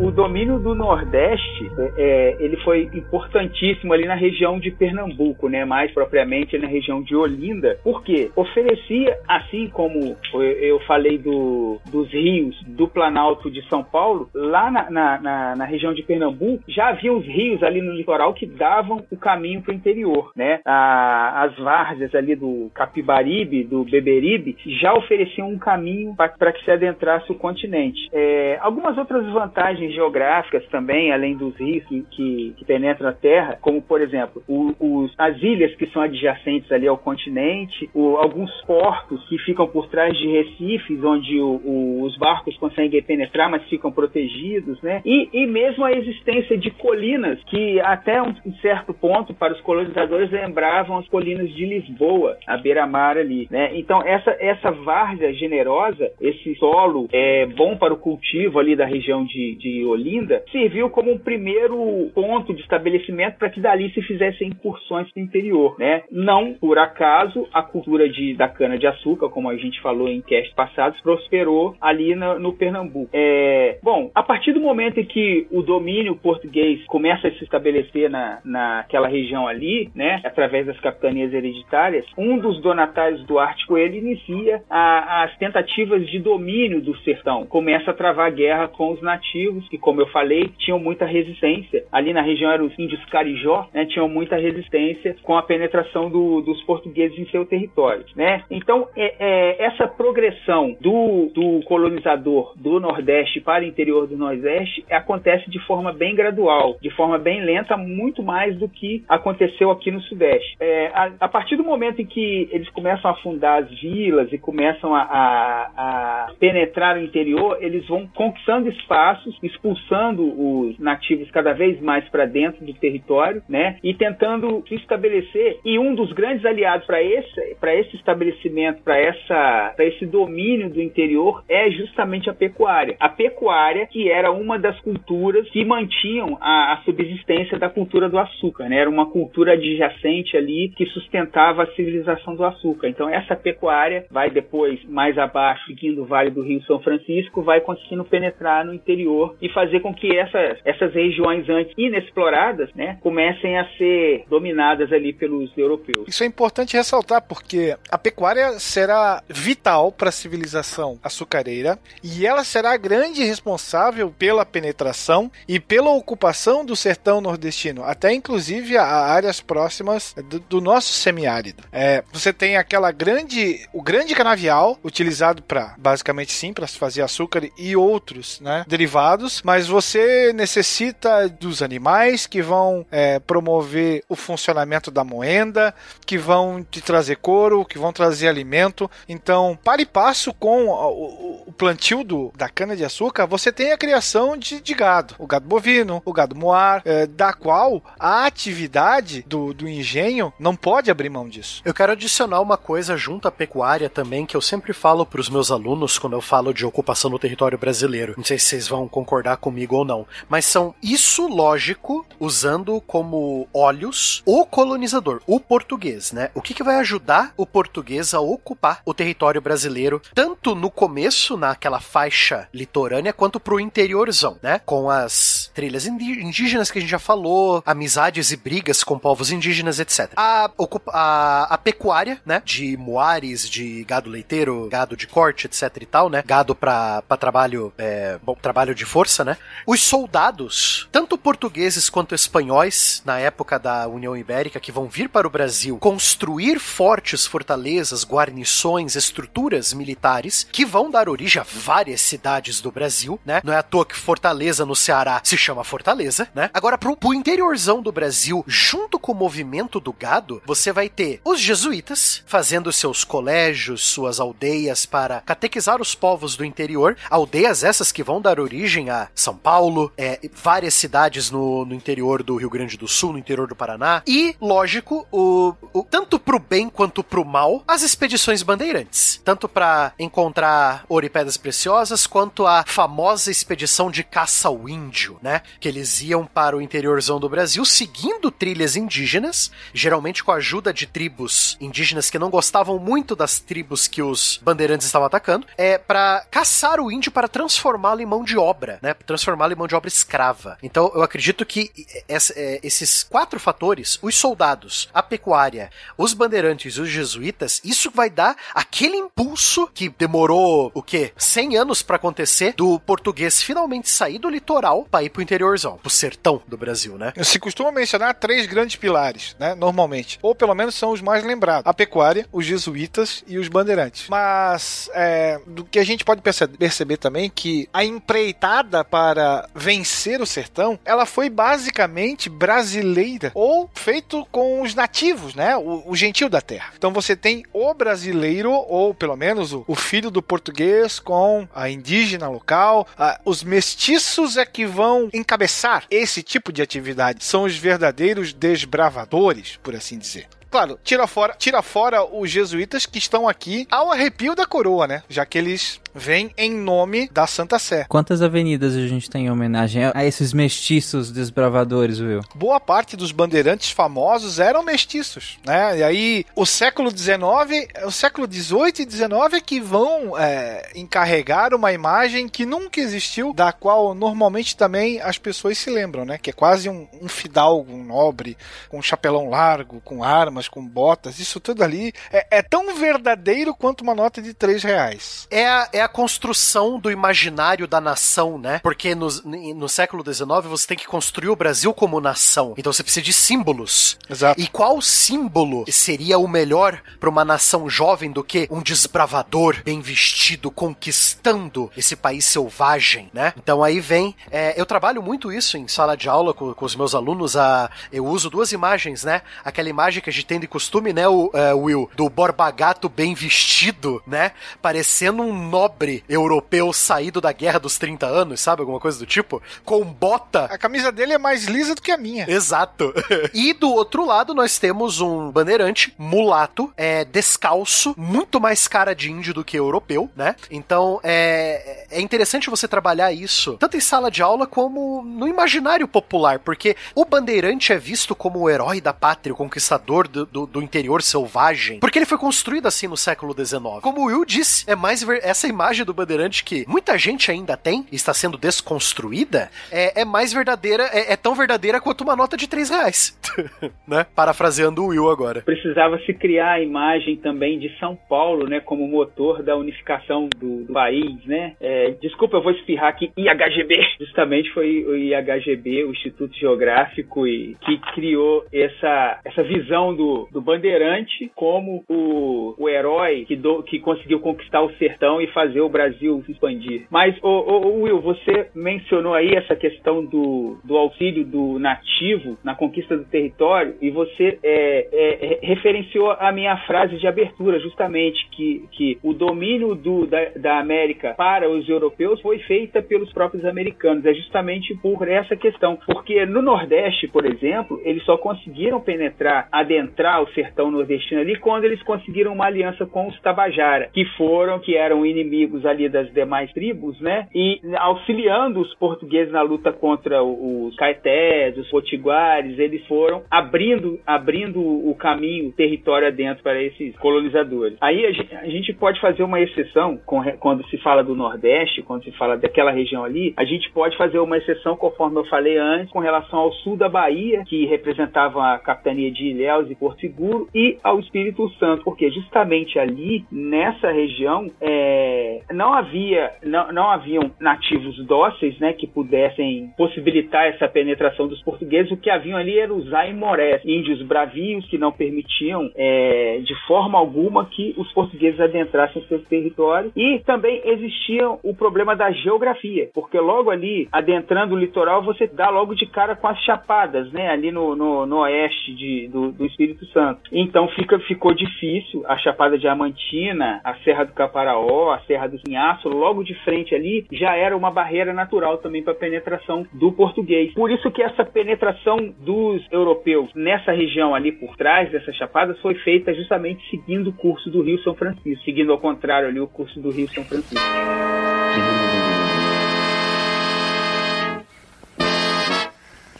Speaker 3: O, domínio do Nordeste, é, é, ele foi importantíssimo ali na região de Pernambuco, né? Mais propriamente na região de Olinda, porque oferecia, assim como eu, eu falei do, dos rios do Planalto de São Paulo, lá na, na, na, na região de Pernambuco já havia os rios ali no litoral que davam o caminho para o interior, né? A, as várzeas ali do Capibaribe, do Beberibe, já ofereciam um caminho para que se adentrasse o continente. É, algumas outras vantagens geográficas também, além dos rios que, que, que penetram a Terra, como por exemplo o, os, as ilhas que são adjacentes ali ao continente, o, alguns portos que ficam por trás de recifes, onde o, os barcos conseguem penetrar, mas ficam protegidos, né? E, e mesmo a existência de colinas que até um, um certo ponto para os colonizadores lembravam as colinas de Lisboa, a beira-mar ali, né? Então essa essa várzea generosa, esse solo é bom para o cultivo ali da região de, de Olinda, serviu como um primeiro ponto de estabelecimento para que dali se fizessem incursões no interior, né? Não por acaso a cultura de, da cana de açúcar, como a gente falou em cast passados, prosperou ali no, no Pernambuco. É, bom, a partir do momento em que o domínio português começa a se estabelecer na, naquela região ali, né, através das capitanias hereditárias, um dos donatários do Ártico ele inicia a, as tentativas de domínio do sertão, começa a travar guerra com os nativos, que como eu falei, tinham muita resistência. Ali na região eram os índios Carijó, né, tinham muita resistência com a penetração do, dos portugueses em seu território, né? Então, é, é, essa progressão do, do colonizador do Nordeste para o interior do Nordeste acontece de forma bem gradual, de forma bem lenta, muito mais do que aconteceu aqui no Sudeste. É, a, a, partir do momento em que eles começam a fundar as vilas e começam a, a, a penetrar o interior, eles vão conquistando espaços, expulsando os nativos cada vez mais para dentro do território, né? E tentando se estabelecer. E um dos grandes aliados para esse, para esse estabelecimento, para essa, para esse domínio do interior é justamente a pecuária. A pecuária que era uma das culturas que mantinham a, a subsistência da cultura do açúcar, né? Era uma cultura adjacente ali que sustentava a civilização do açúcar. Então essa pecuária vai depois mais abaixo, seguindo o Vale do Rio São Francisco, vai conseguindo penetrar no interior e fazer com que essas, essas regiões antes inexploradas, né, comecem a ser dominadas ali pelos europeus.
Speaker 6: Isso é importante ressaltar porque a pecuária será vital para a civilização açucareira e ela será a grande responsável pela penetração e pela ocupação do sertão nordestino, até inclusive a áreas próximas do, do nosso semiárido. É, você tem aquela grande, o grande canavial utilizado para basicamente sim para se fazer açúcar e outros, né, derivados, mas você necessita dos animais que vão é, promover o funcionamento da moenda, que vão te trazer couro, que vão trazer alimento. Então, para e passo com o, o plantio do, da cana-de-açúcar, você tem a criação de, de, gado. O gado bovino, o gado moar, é, da qual a atividade do, do engenho não pode abrir mão disso.
Speaker 2: Eu quero adicionar uma coisa junto à pecuária também, que eu sempre falo para os meus alunos quando eu falo de ocupação no território brasileiro. Não sei se vocês vão concordar comigo ou não, mas são isso lógico usando como olhos o colonizador, o português, né? O que, que vai ajudar o português a ocupar o território brasileiro, tanto no começo, naquela faixa litorânea, quanto pro interiorzão, né? Com as trilhas indígenas que a gente já falou, amizades e brigas com povos indígenas, etc. A, a, a pecuária, né? De moares, de gado leiteiro, gado de corte, etc e tal, né? Gado pra trabalho, é, bom, trabalho de força, né? Os soldados, tanto portugueses quanto espanhóis, na época da União Ibérica, que vão vir para o Brasil construir fortes fortalezas, guarnições, estruturas militares que vão dar origem a várias cidades do Brasil, né? Não é à toa que Fortaleza no Ceará se chama Fortaleza, né? Agora, pro, pro interiorzão do Brasil, junto com o movimento do gado, você vai ter os jesuítas fazendo seus colégios, suas aldeias para catequizar os povos do interior, aldeias essas que vão dar origem a São Paulo, é, várias cidades no, no interior do Rio Grande do Sul, no interior do Paraná, e, lógico, o, o tanto pro bem quanto pro mal, as expedições bandeirantes, tanto para encontrar ouro e pedras preciosas, quanto a famosa expedição de caça ao índio, né? Que eles iam para o interiorzão do Brasil seguindo trilhas indígenas, geralmente com a ajuda de tribos indígenas que não gostavam muito das tribos que os bandeirantes estavam atacando, é para caçar o índio para transformá-lo em mão de obra, né? Transformá-lo em mão de obra escrava. Então eu acredito que é, esses quatro fatores, os soldados, a pecuária, os bandeirantes e os jesuítas, isso vai dar aquele impulso que demorou o quê? 100 anos para acontecer do português finalmente sair do litoral para ir pro interiorzão, pro sertão do Brasil, né?
Speaker 6: Se costuma mencionar três grandes pilares, né? Normalmente. Ou pelo menos são os mais lembrados: a pecuária, os jesuítas e os bandeirantes. Mas é, do que a gente pode perceber também que a empreitada para vencer o sertão, ela foi basicamente brasileira ou feito com os nativos, né? O, o gentil da terra. Então você tem o brasileiro ou pelo menos o, o filho do português com a indígena local. A, os mestiços é que vão encabeçar esse tipo de atividade. São os verdadeiros desbravadores, por assim dizer. Claro, tira fora, tira fora os jesuítas que estão aqui ao arrepio da coroa, né? Já que eles vêm em nome da Santa Sé.
Speaker 1: Quantas avenidas a gente tem em homenagem a esses mestiços desbravadores, Will?
Speaker 6: Boa parte dos bandeirantes famosos eram mestiços, né? E aí, o século XIX, o século XVIII e XIX é que vão é, encarregar uma imagem que nunca existiu, da qual normalmente também as pessoas se lembram, né? Que é quase um, um fidalgo, um nobre, com um chapelão largo, com armas, com botas, isso tudo ali é, é tão verdadeiro quanto uma nota de três reais.
Speaker 2: É a, é a construção do imaginário da nação, né? Porque no, no século XIX você tem que construir o Brasil como nação. Então você precisa de símbolos.
Speaker 6: Exato.
Speaker 2: E qual símbolo seria o melhor para uma nação jovem do que um desbravador bem vestido conquistando esse país selvagem, né? Então aí vem. É, eu trabalho muito isso em sala de aula com, com os meus alunos. A, eu uso duas imagens, né? Aquela imagem que a gente tem de costume, né, o, uh, Will? Do Borba Gato bem vestido, né? Parecendo um nobre europeu saído da guerra dos 30 anos, sabe? Alguma coisa do tipo. Com bota.
Speaker 6: A camisa dele é mais lisa do que a minha.
Speaker 2: Exato. <laughs> e do outro lado nós temos um bandeirante mulato, é, descalço, muito mais cara de índio do que europeu, né? Então é, é interessante você trabalhar isso, tanto em sala de aula como no imaginário popular, porque o bandeirante é visto como o herói da pátria, o conquistador do, do, do interior selvagem, porque ele foi construído assim no século XIX. Como o Will disse, é mais essa imagem do bandeirante que muita gente ainda tem, está sendo desconstruída, é, é mais verdadeira, é, é, tão verdadeira quanto uma nota de 3 reais. <laughs> né? Parafraseando o Will agora.
Speaker 3: Precisava se criar a imagem também de São Paulo, né, como motor da unificação do, do país, né? É, desculpa, eu vou espirrar aqui, IHGB. <laughs> Justamente foi o IHGB, o Instituto Geográfico, e, que criou essa, essa visão do, do bandeirante como o, o herói que, do, que conseguiu conquistar o sertão e fazer o Brasil se expandir. Mas, ô, ô, Will, você mencionou aí essa questão do, do auxílio do nativo na conquista do território e você é, é, referenciou a minha frase de abertura, justamente, que, que o domínio do, da, da América para os europeus foi feita pelos próprios americanos. É justamente por essa questão. Porque no Nordeste, por exemplo, eles só conseguiram penetrar, adentrar o sertão nordestino ali quando eles conseguiram uma aliança com os Tabajara, que foram, que eram inimigos ali das demais tribos, né? E auxiliando os portugueses na luta contra os caetés, os potiguares, eles foram abrindo, abrindo o caminho, o território adentro para esses colonizadores. Aí a gente, pode fazer uma exceção quando se fala do Nordeste, quando se fala daquela região ali, a gente pode fazer uma exceção, conforme eu falei antes, com relação ao sul da Bahia, que representava a capitania de Ilhéus e Porto Seguro, e ao Espírito Santo, porque justamente ali, nessa região, é, é, não havia não, não haviam nativos dóceis, né, que pudessem possibilitar essa penetração dos portugueses. O que haviam ali era os aimorés, índios bravios que não permitiam é, de forma alguma que os portugueses adentrassem seu território. E também existia o problema da geografia, porque logo ali, adentrando o litoral, você dá logo de cara com as chapadas, né, ali no, no, no oeste de, do, do Espírito Santo. Então fica, ficou difícil a Chapada Diamantina, a Serra do Caparaó, a Serra do Pinhaço, logo de frente ali, já era uma barreira natural também para a penetração do português. Por isso que essa penetração dos europeus nessa região ali por trás dessas chapadas foi feita justamente seguindo o curso do Rio São Francisco, seguindo ao contrário ali o curso do Rio São Francisco.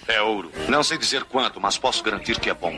Speaker 8: É ouro. Não sei dizer quanto, mas posso garantir que é bom.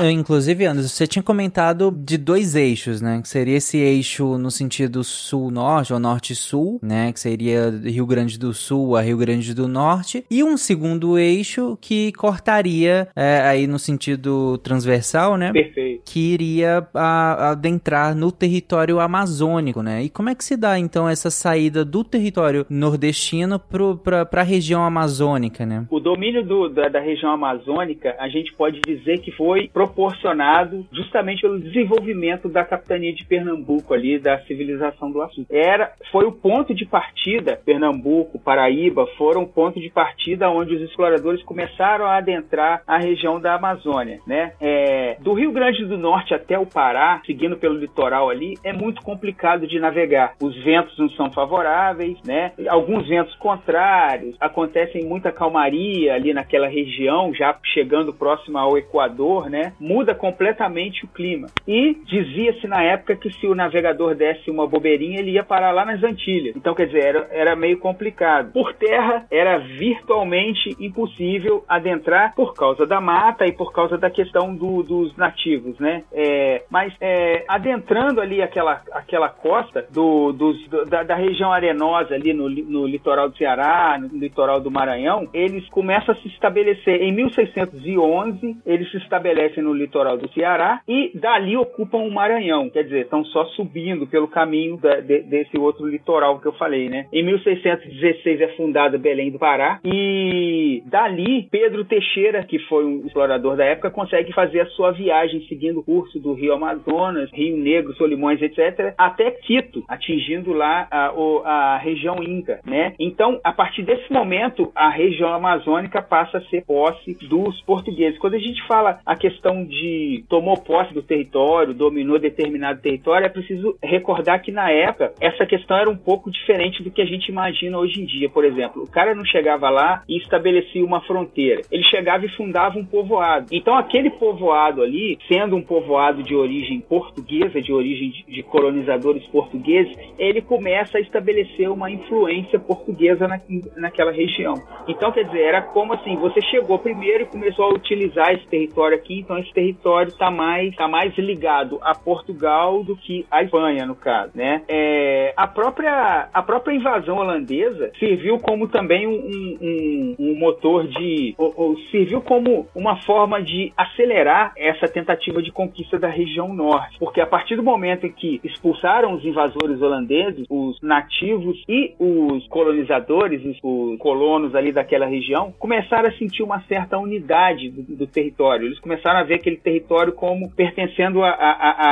Speaker 1: É, Inclusive, Anderson, você tinha comentado de dois eixos, né? Que seria esse eixo no sentido sul-norte ou norte-sul, né? Que seria Rio Grande do Sul a Rio Grande do Norte. E um segundo eixo que cortaria é, aí no sentido transversal, né?
Speaker 3: Perfeito.
Speaker 1: Que iria a- adentrar no território amazônico, né? E como é que se dá, então, essa saída do território nordestino para a região amazônica, né?
Speaker 3: O domínio do- da, da região amazônica, a gente pode dizer que foi proporcionado justamente pelo desenvolvimento da capitania de Pernambuco ali, da civilização do açúcar. Era, foi o ponto de partida, Pernambuco, Paraíba, foram o ponto de partida onde os exploradores começaram a adentrar a região da Amazônia, né? É, do Rio Grande do Norte até o Pará, seguindo pelo litoral ali, é muito complicado de navegar. Os ventos não são favoráveis, né? Alguns ventos contrários, acontecem muita calmaria ali naquela região, já chegando próximo ao Equador, né? Muda completamente o clima. E dizia-se na época que se o navegador desse uma bobeirinha, ele ia parar lá nas Antilhas. Então, quer dizer, era, era meio complicado. Por terra, era virtualmente impossível adentrar por causa da mata e por causa da questão do- dos nativos, né? É, mas é, adentrando ali aquela, aquela costa do, dos- do- da, da região arenosa ali no, no litoral do Ceará, no litoral do Maranhão, eles começam a se estabelecer. Em 1611, eles se estabelecem no litoral do Ceará e dali ocupam o Maranhão. Quer dizer, estão só subindo pelo caminho da- de- desse outro litoral que eu falei, né? Em 1616 é fundada Belém do Pará e dali Pedro Teixeira, que foi um explorador da época, consegue fazer a sua viagem seguindo o curso do Rio Amazonas, Rio Negro, Solimões, etc., até Quito, atingindo lá a, a região Inca, né? Então, a partir desse momento, a região amazônica passa a ser posse dos portugueses. Quando a gente fala a questão de tomou posse do território, dominou determinado território, é preciso recordar que na época essa questão era um pouco diferente do que a gente imagina hoje em dia. Por exemplo, o cara não chegava lá e estabelecia uma fronteira. Ele chegava e fundava um povoado. Então, aquele povoado ali, sendo um povoado de origem portuguesa, de origem de- de colonizadores portugueses, ele começa a estabelecer uma influência portuguesa na, naquela região. Então, quer dizer, era como assim, você chegou primeiro e começou a utilizar esse território aqui, então esse território está mais, tá mais ligado a Portugal do que a Espanha, no caso, né? É, a, própria, a própria invasão holandesa serviu como também um- um- um motor de... ou- ou serviu como uma forma de acelerar essa tentativa de conquista da região norte, porque a partir do momento em que expulsaram os invasores holandeses, os nativos e os colonizadores, os, os colonos ali daquela região, começaram a sentir uma certa unidade do, do território. Eles começaram a ver aquele território como pertencendo a, a, a,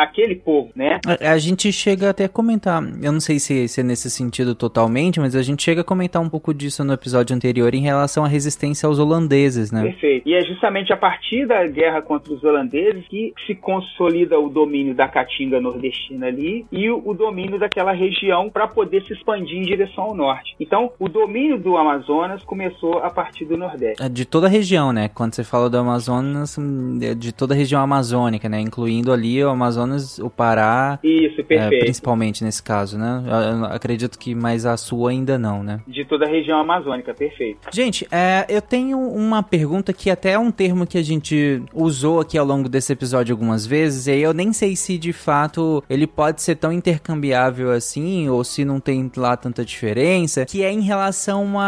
Speaker 3: a, aquele povo, né?
Speaker 1: A, a gente chega até a comentar, eu não sei se, se é nesse sentido totalmente, mas a gente chega a comentar um pouco disso no episódio anterior em relação à resistência aos holandeses, né?
Speaker 3: Perfeito. E é justamente a partir da guerra contra os holandeses que se consolida o domínio da Caatinga nordestina ali e o, o domínio daquela região para poder se expandir em direção ao norte. Então, o domínio do Amazonas começou a partir do Nordeste.
Speaker 1: É De toda a região, né? Quando você fala do Amazonas, hum, é de toda a região amazônica, né? Incluindo ali o Amazonas, o Pará,
Speaker 3: Isso,
Speaker 1: é,
Speaker 3: perfeito.
Speaker 1: principalmente nesse caso, né? Eu acredito que mais a sua ainda não, né?
Speaker 3: De toda a região amazônica, perfeito.
Speaker 1: Gente, é, eu tenho uma pergunta que até é um termo que a gente usou aqui ao longo desse episódio algumas vezes, e aí eu nem sei se de fato ele pode ser tão intercambiável assim, ou se não tem lá tanta diferença, que é em relação a,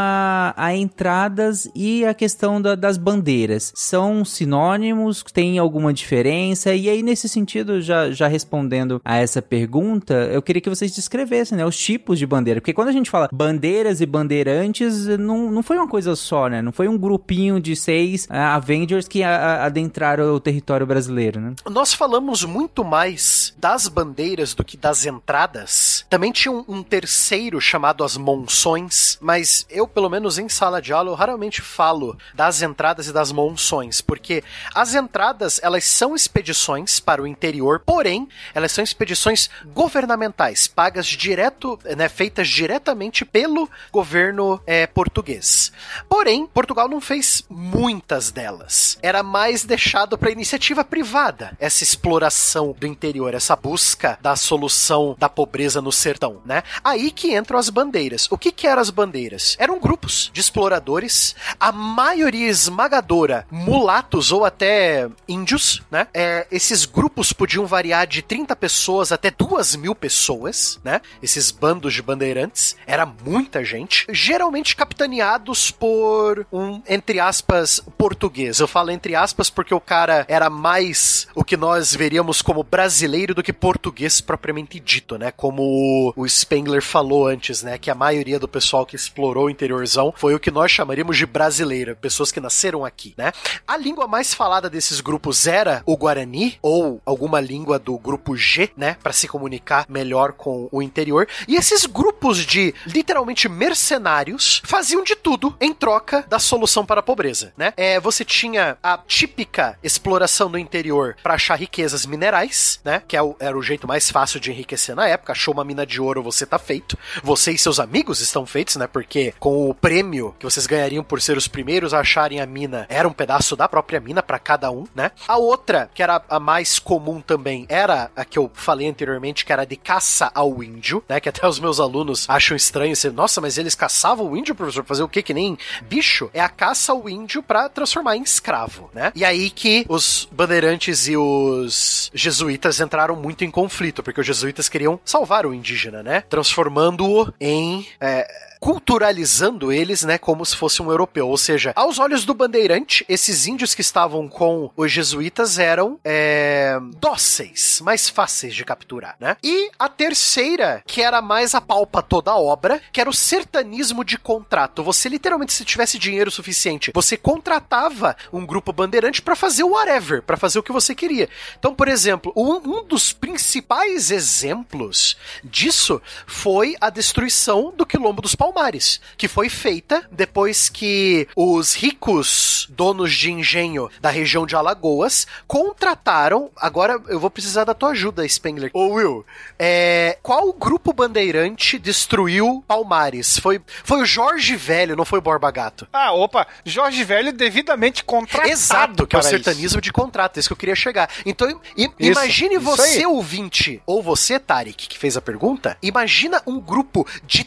Speaker 1: a entradas e a questão da- das bandeiras. São sinônimos? Tem alguma diferença? E aí, nesse sentido, já, já respondendo a essa pergunta, eu queria que vocês descrevessem né, os tipos de bandeira. Porque quando a gente fala bandeiras e bandeirantes, não, não foi uma coisa só, né? Não foi um grupinho de seis ah, Avengers que a- a- adentraram o território brasileiro, né?
Speaker 2: Nós falamos muito mais das bandeiras do que das entradas. Também tinha um, um terceiro chamado as monções, mas eu, pelo menos em sala de aula, eu raramente falo das entradas e das monções, porque as entradas, elas são expedições para o interior, porém, elas são expedições governamentais, pagas direto, né, feitas diretamente pelo governo eh, português. Porém, Portugal não fez muitas delas. Era mais deixado para iniciativa privada essa exploração do interior, essa busca da solução da pobreza no sertão, né? Aí que entram as bandeiras. O que que eram as bandeiras? Eram grupos de exploradores, a maioria esmagadora mulatos ou até índios, né? É, esses grupos podiam variar de 30 pessoas até 2 mil pessoas, né? Esses bandos de bandeirantes. Era muita gente. Geralmente capitaneados por um, entre aspas, português. Eu falo entre aspas porque o cara era mais o que nós veríamos como brasileiro do que português propriamente dito, né? Como o, Spengler falou antes, né? Que a maioria do pessoal que explorou interiorzão foi o que nós chamaríamos de brasileira, pessoas que nasceram aqui, né? A língua mais falada desses grupos era o Guarani ou alguma língua do grupo G, né? Para se comunicar melhor com o interior. E esses grupos de literalmente mercenários faziam de tudo em troca da solução para a pobreza, né? É, você tinha a típica exploração do interior para achar riquezas minerais, né? Que é era o jeito mais fácil de enriquecer na época. Achou uma mina de ouro, você tá feito. Você e seus amigos estão feitos, né? Porque com o prêmio que vocês ganhariam por ser os primeiros a acharem a mina, era um pedaço da própria mina para cada um, né? A outra, que era a mais comum também, era a que eu falei anteriormente, que era de caça ao índio, né? Que até os meus alunos acham estranho. Você, Nossa, mas eles caçavam o índio, professor? Fazer o quê? Que nem bicho? É a caça ao índio para transformar em escravo, né? E aí que os bandeirantes e os jesuítas entraram muito em conflito, porque os jesuítas queriam salvar o indígena, né? Transformando-o em. é, culturalizando eles, né, como se fosse um europeu. Ou seja, aos olhos do bandeirante, esses índios que estavam com os jesuítas eram é, dóceis, mais fáceis de capturar, né? E a terceira, que era mais a palpa toda a obra, que era o sertanismo de contrato. Você literalmente, se tivesse dinheiro suficiente, você contratava um grupo bandeirante para fazer o whatever, para fazer o que você queria. Então, por exemplo, um, um dos principais exemplos disso foi a destruição do Quilombo dos Palmares, que foi feita depois que os ricos donos de engenho da região de Alagoas contrataram. Agora eu vou precisar da tua ajuda, Spengler. Ô Will, é, qual grupo bandeirante destruiu Palmares? Foi, foi o Jorge Velho, não foi o Borba Gato.
Speaker 6: Ah, opa, Jorge Velho devidamente contratado
Speaker 2: Exato, que é o
Speaker 6: para isso.
Speaker 2: sertanismo de contrato, é isso que eu queria chegar. Então, i- imagine
Speaker 6: isso
Speaker 2: você,
Speaker 6: aí.
Speaker 2: ouvinte, ou você, Tarek, que fez a pergunta, imagina um grupo de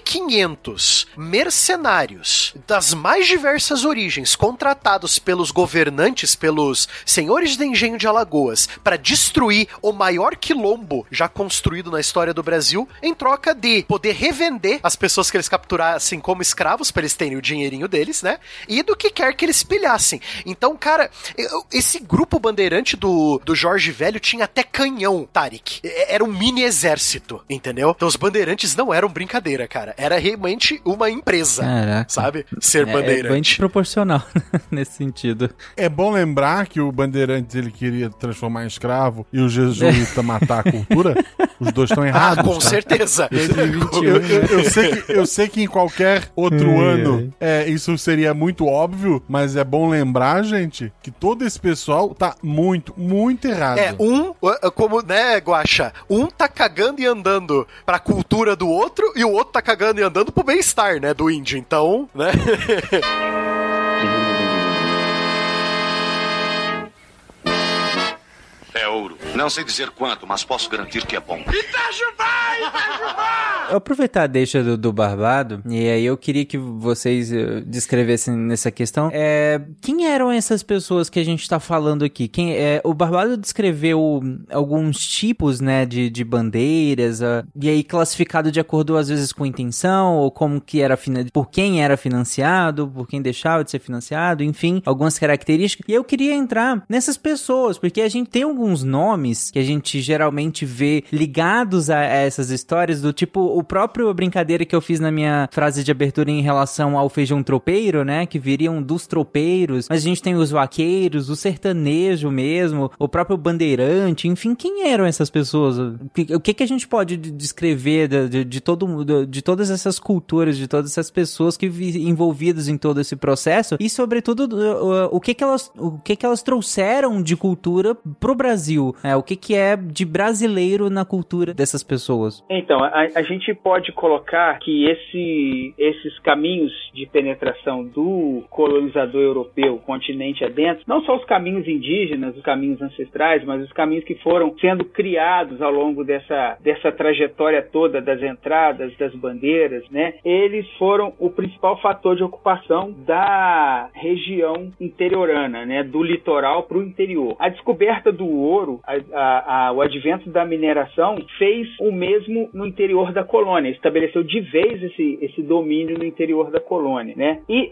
Speaker 2: 3.500 mercenários das mais diversas origens, contratados pelos governantes, pelos senhores de engenho de Alagoas, para destruir o maior quilombo já construído na história do Brasil, em troca de poder revender as pessoas que eles capturassem como escravos, para eles terem o dinheirinho deles, né? E do que quer que eles pilhassem. Então, cara, esse grupo bandeirante do, do Jorge Velho tinha até canhão, Tarek. Era um mini exército, entendeu? Então os bandeirantes não eram brincadeira, cara. Era realmente uma empresa,
Speaker 1: Caraca.
Speaker 2: sabe? Ser
Speaker 1: É, é bem
Speaker 2: bandeirante.
Speaker 1: desproporcional <laughs> nesse sentido.
Speaker 5: É bom lembrar que o Bandeirantes ele queria transformar em escravo e o jesuíta <laughs> matar a cultura. Os dois estão
Speaker 2: ah,
Speaker 5: errados.
Speaker 2: com
Speaker 5: tá?
Speaker 2: certeza.
Speaker 1: 2021,
Speaker 5: Eu, eu- eu sei que, eu sei que em qualquer outro
Speaker 1: Ai,
Speaker 5: ano é, isso seria muito óbvio, mas é bom lembrar, gente, que todo esse pessoal tá muito, muito errado.
Speaker 2: É, um, como, né, Guaxa? Um tá cagando e andando pra cultura do outro e o outro tá cagando e andando pro bem-estar, né, do índio. Então, né? <laughs>
Speaker 8: É ouro. Não sei dizer quanto, mas posso garantir que é bom.
Speaker 9: Itajubá! Itajubá! <laughs>
Speaker 1: aproveitar a deixa do, do Barbado, e aí eu queria que vocês uh, descrevessem nessa questão, é, quem eram essas pessoas que a gente tá falando aqui? Quem, é, o Barbado descreveu alguns tipos, né, de, de bandeiras, uh, e aí classificado de acordo às vezes com intenção, ou como que era, por quem era financiado, por quem deixava de ser financiado, enfim, algumas características. E eu queria entrar nessas pessoas, porque a gente tem alguns nomes que a gente geralmente vê ligados a, essas histórias, do tipo o próprio brincadeira que eu fiz na minha frase de abertura em relação ao feijão tropeiro, né, que viriam dos tropeiros, mas a gente tem os vaqueiros, o sertanejo mesmo, o próprio bandeirante, enfim, quem eram essas pessoas? O que, que a gente pode descrever de, de, de todo de todas essas culturas, de todas essas pessoas que envolvidas em todo esse processo e sobretudo o, o que que elas o que que elas trouxeram de cultura pro Brasil, é, o que que é de brasileiro na cultura dessas pessoas?
Speaker 3: Então, a, a gente pode colocar que esse, esses caminhos de penetração do colonizador europeu, continente adentro, não só os caminhos indígenas, os caminhos ancestrais, mas os caminhos que foram sendo criados ao longo dessa, dessa trajetória toda das entradas, das bandeiras, né? Eles foram o principal fator de ocupação da região interiorana, né? Do litoral para o interior. A descoberta do ouro, a, a, a, o advento da mineração fez o mesmo no interior da colônia, estabeleceu de vez esse, esse domínio no interior da colônia, né? E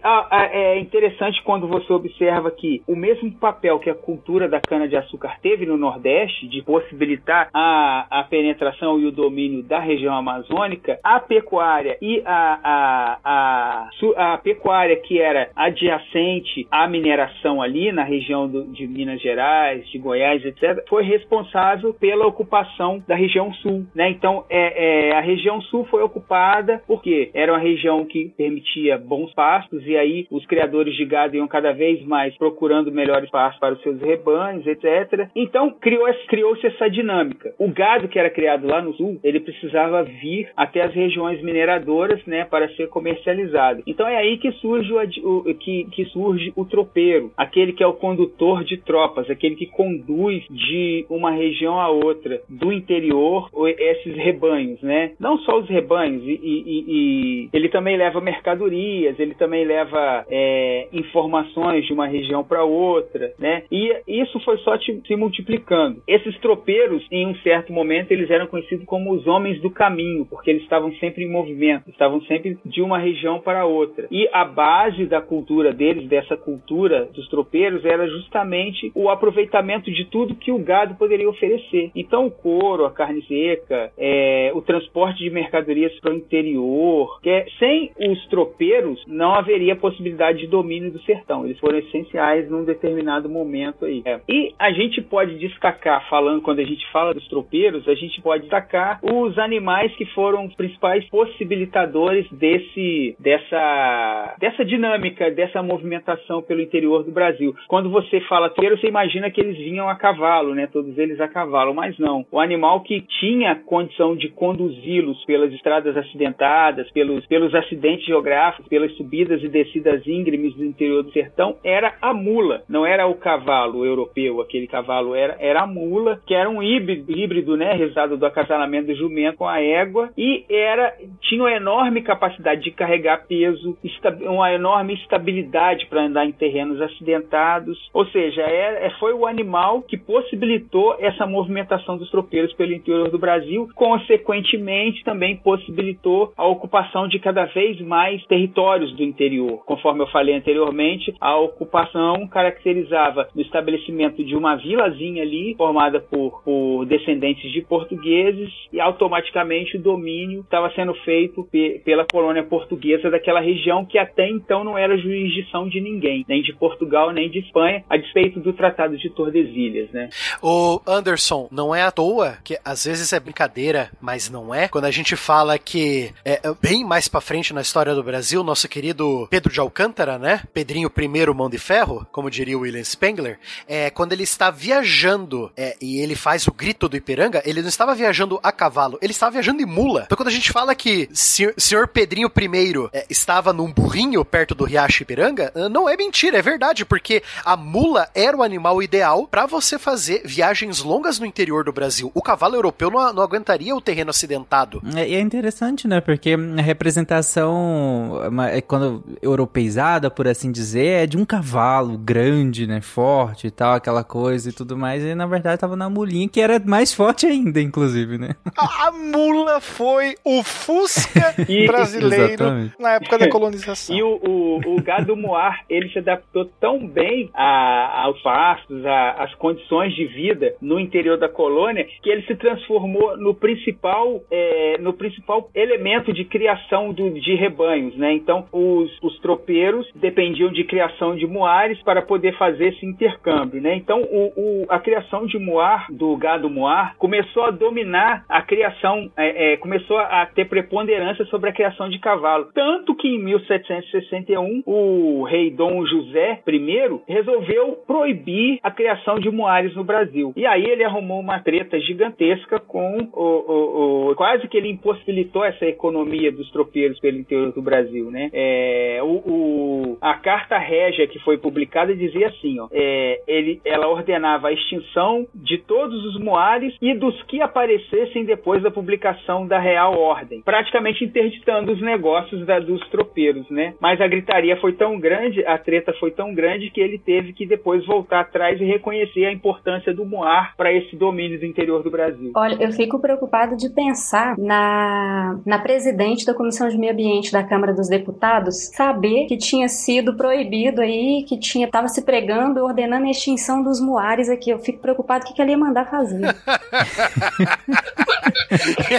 Speaker 3: é interessante quando você observa que o mesmo papel que a cultura da cana-de-açúcar teve no Nordeste, de possibilitar a, a penetração e o domínio da região amazônica, a pecuária e a, a, a, a pecuária que era adjacente à mineração ali na região do, de Minas Gerais, de Goiás, etc., foi responsável pela ocupação da região sul, né? Então, é, é a região sul foi ocupada porque era uma região que permitia bons pastos e aí os criadores de gado iam cada vez mais procurando melhores pastos para os seus rebanhos, etc. Então criou-se criou essa dinâmica. O gado que era criado lá no sul, ele precisava vir até as regiões mineradoras, né, para ser comercializado. Então é aí que surge o, o que, que surge o tropeiro, aquele que é o condutor de tropas, aquele que conduz de uma região a outra, do interior, esses rebanhos, né? Não só os rebanhos, e, e, e ele também leva mercadorias, ele também leva é, informações de uma região para outra, né? E isso foi só se multiplicando. Esses tropeiros, em um certo momento, eles eram conhecidos como os homens do caminho, porque eles estavam sempre em movimento, estavam sempre de uma região para outra. E a base da cultura deles, dessa cultura dos tropeiros, era justamente o aproveitamento de tudo que o gado poderia oferecer. Então, o couro, a carne seca, é, o transporte de mercadorias para o interior, que é, sem os tropeiros não haveria possibilidade de domínio do sertão. Eles foram essenciais num determinado momento aí. É. E a gente pode destacar, falando quando a gente fala dos tropeiros, a gente pode destacar os animais que foram os principais possibilitadores desse, dessa, dessa dinâmica, dessa movimentação pelo interior do Brasil. Quando você fala tropeiro, você imagina que eles vinham a cavalo, né? Todos eles a cavalo, mas não. O animal que tinha condição de conduzi-los pelas estradas acidentadas, pelos, pelos acidentes geográficos, pelas subidas e descidas íngremes do interior do sertão, era a mula, não era o cavalo europeu, aquele cavalo era, era a mula, que era um híbrido, híbrido né? Resultado do acasalamento do jumento com a égua, e era tinha uma enorme capacidade de carregar peso, uma enorme estabilidade para andar em terrenos acidentados. Ou seja, é, é, foi o animal que possibilitou essa movimentação dos tropeiros pelo interior do Brasil, consequentemente também possibilitou a ocupação de cada vez mais territórios do interior. Conforme eu falei anteriormente, a ocupação caracterizava o estabelecimento de uma vilazinha ali, formada por, por descendentes de portugueses, e automaticamente o domínio estava sendo feito pe pela colônia portuguesa daquela região que até então não era jurisdição de ninguém, nem de Portugal nem de Espanha, a despeito do Tratado de Tordesilhas, né?
Speaker 2: O Anderson, não é à toa que às vezes é brincadeira, mas não é. Quando a gente fala que é, é bem mais para frente na história do Brasil, nosso querido Pedro de Alcântara, né? Pedrinho I mão de ferro, como diria o William Spengler, é quando ele está viajando é, e ele faz o grito do Ipiranga, ele não estava viajando a cavalo, ele estava viajando em mula. Então quando a gente fala que senhor Pedrinho I é, estava num burrinho perto do Riacho Ipiranga, ah, não é mentira, é verdade, porque a mula era o animal ideal para você fazer viagens longas no interior do Brasil. O cavalo europeu não, não aguentaria o terreno acidentado.
Speaker 1: É, e é interessante, né? Porque a representação, é quando europeizada, por assim dizer, é de um cavalo grande, né? Forte e tal, aquela coisa e tudo mais. E na verdade tava na mulinha, que era mais forte ainda, inclusive, né?
Speaker 6: A, a mula foi o Fusca <laughs> brasileiro na época da colonização.
Speaker 3: E o, o, o gado moar, ele se adaptou tão bem a, aos pastos, às condições de vida no interior da colônia, que ele se transformou no principal, é, no principal elemento de criação do, de rebanhos, né? Então, os, os tropeiros dependiam de criação de moares para poder fazer esse intercâmbio, né? Então, o, o, a criação de moar, do gado moar, começou a dominar a criação, é, é, começou a ter preponderância sobre a criação de cavalo. Tanto que em 1761, o rei Dom José I resolveu proibir a criação de moares no Brasil. E aí ele arrumou uma treta gigantesca com o, o, o quase que ele impossibilitou essa economia dos tropeiros pelo interior do Brasil, né? É, o, o, a carta régia que foi publicada dizia assim, ó, é, ele, ela ordenava a extinção de todos os moares e dos que aparecessem depois da publicação da Real Ordem, praticamente interditando os negócios da, dos tropeiros, né? Mas a gritaria foi tão grande, a treta foi tão grande que ele teve que depois voltar atrás e reconhecer a importância do moar para esse domínio do interior do Brasil.
Speaker 4: Olha, eu fico preocupado de pensar na, na presidente da Comissão de Meio Ambiente da Câmara dos Deputados saber que tinha sido proibido aí, que tinha estava se pregando, ordenando a extinção dos moares aqui. Eu fico preocupado o que, que ela ia mandar fazer. <laughs>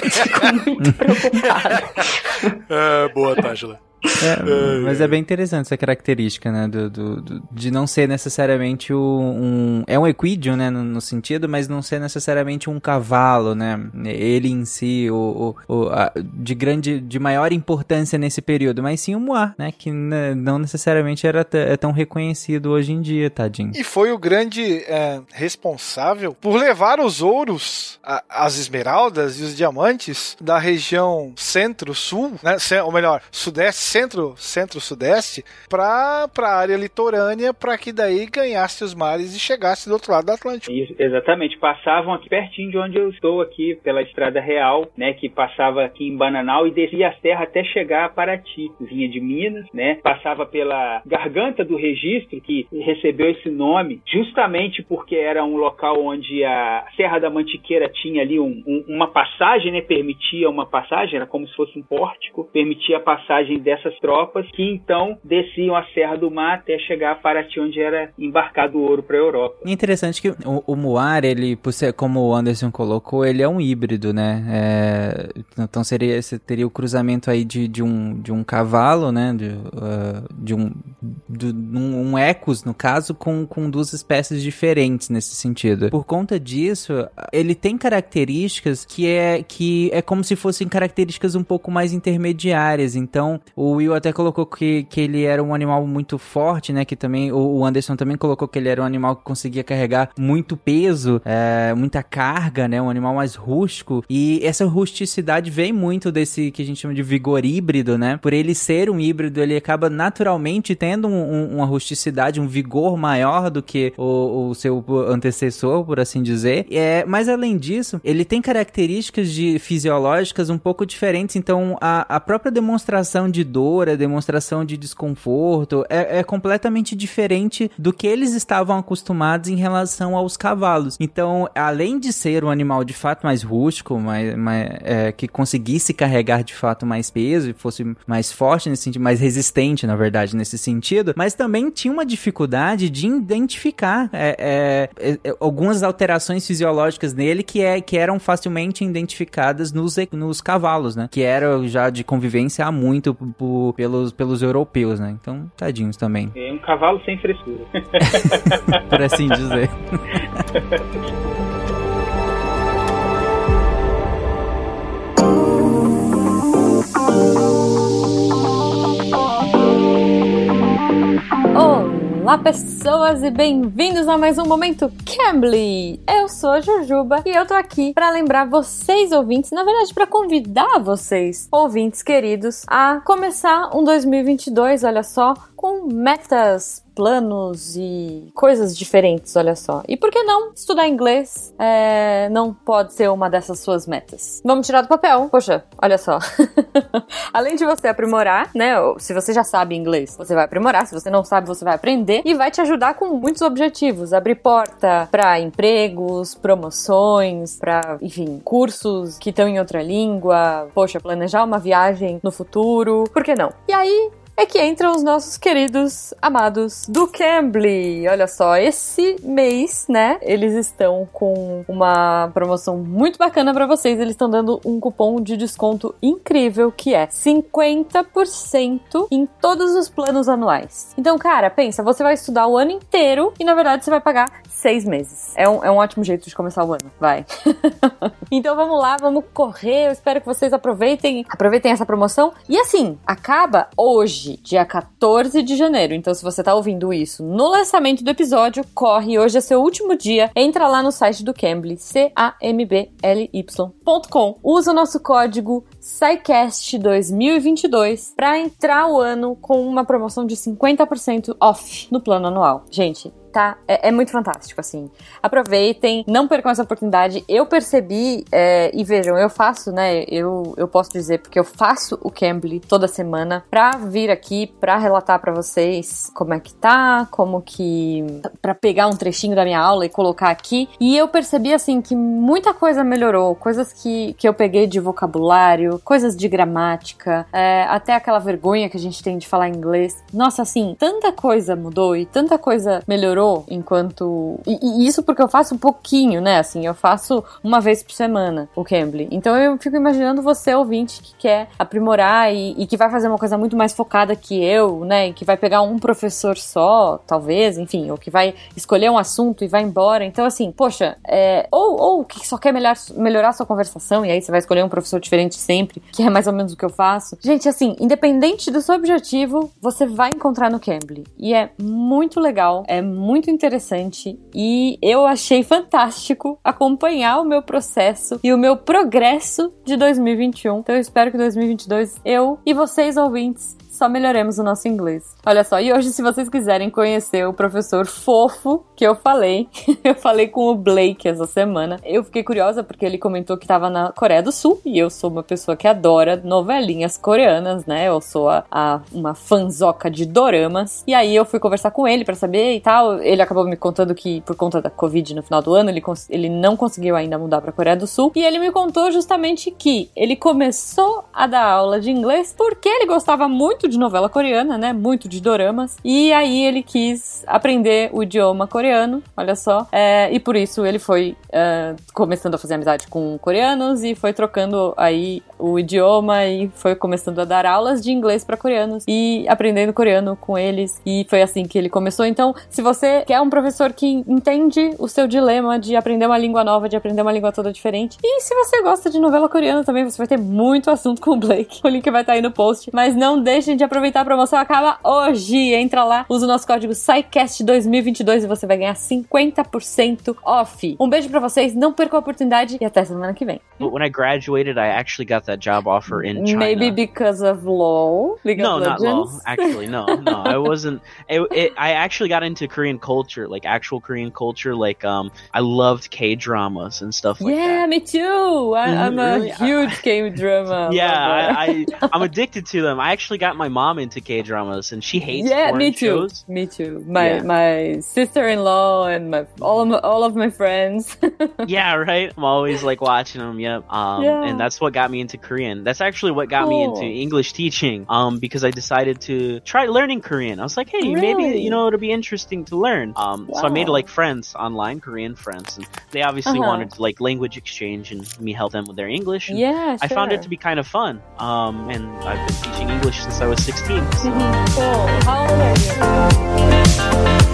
Speaker 4: fico muito preocupado. <laughs>
Speaker 6: É, boa, Tágila.
Speaker 1: É, <laughs> mas é bem interessante essa característica, né? Do, do, do de não ser necessariamente um. É um equídeo, né? No, no, sentido, mas não ser necessariamente um cavalo, né? Ele em si, o, o, o a, de grande. de maior importância nesse período, mas sim o Moá, né? Que não necessariamente era é tão reconhecido hoje em dia, tadinho.
Speaker 6: E foi o grande é, responsável por levar os ouros, a, as esmeraldas e os diamantes da região centro-sul, né? Ou melhor, sudeste centro, centro-sudeste para a área litorânea para que daí ganhasse os mares e chegasse do outro lado do Atlântico.
Speaker 3: Isso, exatamente, passavam aqui pertinho de onde eu estou aqui, pela Estrada Real, né, que passava aqui em Bananal e descia a serra até chegar a Paraty, vinha de Minas, né, passava pela garganta do registro que recebeu esse nome justamente porque era um local onde a Serra da Mantiqueira tinha ali um, um, uma passagem, né, permitia uma passagem, era como se fosse um pórtico, permitia a passagem dessa dessas tropas que então desciam a Serra do Mar até chegar a Paraty, onde era embarcado o ouro para a Europa.
Speaker 1: É interessante que o, o Muar, ele, por ser, como o Anderson colocou, ele é um híbrido, né? É, então seria, teria o cruzamento aí de, de, um, de um cavalo, né? De, uh, de um, de, um, um ecos, no caso, com, com duas espécies diferentes nesse sentido. Por conta disso, ele tem características que é, que é como se fossem características um pouco mais intermediárias. Então, o Will até colocou que, que ele era um animal muito forte, né? Que também, o Anderson também colocou que ele era um animal que conseguia carregar muito peso, é, muita carga, né? Um animal mais rústico. E essa rusticidade vem muito desse que a gente chama de vigor híbrido, né? Por ele ser um híbrido, ele acaba naturalmente tendo um, um, uma rusticidade, um vigor maior do que o, o seu antecessor, por assim dizer. É, mas além disso, ele tem características de fisiológicas um pouco diferentes. Então, a, a própria demonstração de dor, a demonstração de desconforto é, é completamente diferente do que eles estavam acostumados em relação aos cavalos. Então, além de ser um animal de fato mais rústico, mais, mais é, que conseguisse carregar de fato mais peso e fosse mais forte nesse sentido, mais resistente, na verdade, nesse sentido, mas também tinha uma dificuldade de identificar é, é, é algumas alterações fisiológicas nele que, é, que eram facilmente identificadas nos, nos cavalos, né? Que era já de convivência há muito pelos, pelos europeus, né? Então, tadinhos também.
Speaker 3: É um cavalo sem frescura. <laughs>
Speaker 1: Por assim dizer.
Speaker 9: Olá, pessoas, e bem-vindos a mais um Momento Cambly! Eu sou a Jujuba e eu tô aqui para lembrar vocês, ouvintes, na verdade, para convidar vocês, ouvintes queridos, a começar um 2022, olha só, com metas, planos e coisas diferentes, olha só. E por que não estudar inglês é, não pode ser uma dessas suas metas? Vamos tirar do papel. Poxa, olha só. <laughs> Além de você aprimorar, né? Se você já sabe inglês, você vai aprimorar. Se você não sabe, você vai aprender e vai te ajudar com muitos objetivos. Abrir porta para empregos, promoções, para, enfim, cursos que estão em outra língua. Poxa, planejar uma viagem no futuro. Por que não? E aí, é que entram os nossos queridos amados do Cambly. Olha só, esse mês, né, eles estão com uma promoção muito bacana para vocês. Eles estão dando um cupom de desconto incrível que é 50% em todos os planos anuais. Então, cara, pensa, você vai estudar o ano inteiro e na verdade você vai pagar seis meses. É um, é um ótimo jeito de começar o ano, vai. <laughs> então vamos lá, vamos correr. Eu espero que vocês aproveitem, aproveitem essa promoção. E assim, acaba hoje, dia 14 de janeiro. Então, se você tá ouvindo isso no lançamento do episódio, corre. Hoje é seu último dia. Entra lá no site do Cambly, C-A-M-B-L-Y.com. Usa o nosso código SciCast 2022 para entrar o ano com uma promoção de 50% off no plano anual. Gente, tá? É, é, muito fantástico, assim. Aproveitem, não percam essa oportunidade. Eu percebi, é, e vejam, eu faço, né? Eu, eu posso dizer, porque eu faço o Cambly toda semana pra vir aqui, pra relatar para vocês como é que tá, como que. pra pegar um trechinho da minha aula e colocar aqui. E eu percebi, assim, que muita coisa melhorou, coisas que, que eu peguei de vocabulário, coisas de gramática, é, até aquela vergonha que a gente tem de falar inglês. Nossa, assim, tanta coisa mudou e tanta coisa melhorou enquanto. E, e, isso porque eu faço um pouquinho, né? Assim, eu faço uma vez por semana o Cambly. Então eu fico imaginando você, ouvinte, que quer aprimorar e, e, que vai fazer uma coisa muito mais focada que eu, né? E que vai pegar um professor só, talvez, enfim, ou que vai escolher um assunto e vai embora. Então, assim, poxa, é, ou, ou que só quer melhor, melhorar sua conversação, e aí você vai escolher um professor diferente sempre, que é mais ou menos o que eu faço. Gente, assim, independente do seu objetivo, você vai encontrar no Cambly. E é muito legal, é muito muito interessante e eu achei fantástico acompanhar o meu processo e o meu progresso de 2021. Então eu espero que 2022 eu e vocês ouvintes só melhoremos o nosso inglês. Olha só, e hoje, se vocês quiserem conhecer o professor fofo que eu falei, <laughs> eu falei com o Blake essa semana. Eu fiquei curiosa porque ele comentou que estava na Coreia do Sul e eu sou uma pessoa que adora novelinhas coreanas, né? Eu sou a, a uma fanzoca de doramas. E aí eu fui conversar com ele para saber e tal. Ele acabou me contando que por conta da Covid no final do ano, ele, ele não conseguiu ainda mudar para Coreia do Sul. E ele me contou justamente que ele começou a dar aula de inglês porque ele gostava muito muito de novela coreana, né? Muito de doramas. E aí ele quis aprender o idioma coreano, olha só. É, e por isso ele foi é, começando a fazer amizade com coreanos e foi trocando aí o idioma e foi começando a dar aulas de inglês para coreanos e aprendendo coreano com eles. E foi assim que ele começou. Então, se você quer um professor que entende o seu dilema de aprender uma língua nova, de aprender uma língua toda diferente, e se você gosta de novela coreana também, você vai ter muito assunto com o Blake. <laughs> O link vai estar aí no post. Mas não deixem de aproveitar a promoção, acaba hoje. Entra lá, usa o nosso código SciCast2022 e você vai ganhar 50% off. Um beijo para vocês, não percam a oportunidade e até semana que vem.
Speaker 10: When I graduated, I actually got that job offer in China.
Speaker 9: Maybe because of LOL. League
Speaker 10: no, not. LOL. Actually, no, no. I <laughs> wasn't. It, it, I actually got into Korean culture, like actual Korean culture. Like, um, I loved K dramas and stuff like
Speaker 9: yeah,
Speaker 10: that.
Speaker 9: me too. I,
Speaker 10: Mhm,
Speaker 9: I'm a
Speaker 10: really?
Speaker 9: huge K drama. <laughs>
Speaker 10: Yeah. I, I I'm addicted to them. I actually got my mom into K dramas, and she hates
Speaker 9: yeah, me too.
Speaker 10: shows.
Speaker 9: Me too. My
Speaker 10: Yeah.
Speaker 9: my sister-in-law and my all of my, all of my friends. <laughs>
Speaker 10: yeah, right. I'm always like watching them. Yep. Um,
Speaker 9: Yeah.
Speaker 10: and that's what got me into Korean. That's actually what got me into English teaching. Um, because I decided to try learning Korean. I was like, hey,
Speaker 9: Really?
Speaker 10: maybe you know it'll be interesting to learn. Um, so I made like friends online, Korean friends, and they obviously
Speaker 9: Uh-huh.
Speaker 10: wanted like language exchange and me help them with their English. and
Speaker 9: yeah,
Speaker 10: I found it to be kind of fun. Um, and I've been teaching English since I was 16. so-
Speaker 9: Cool. How old are you?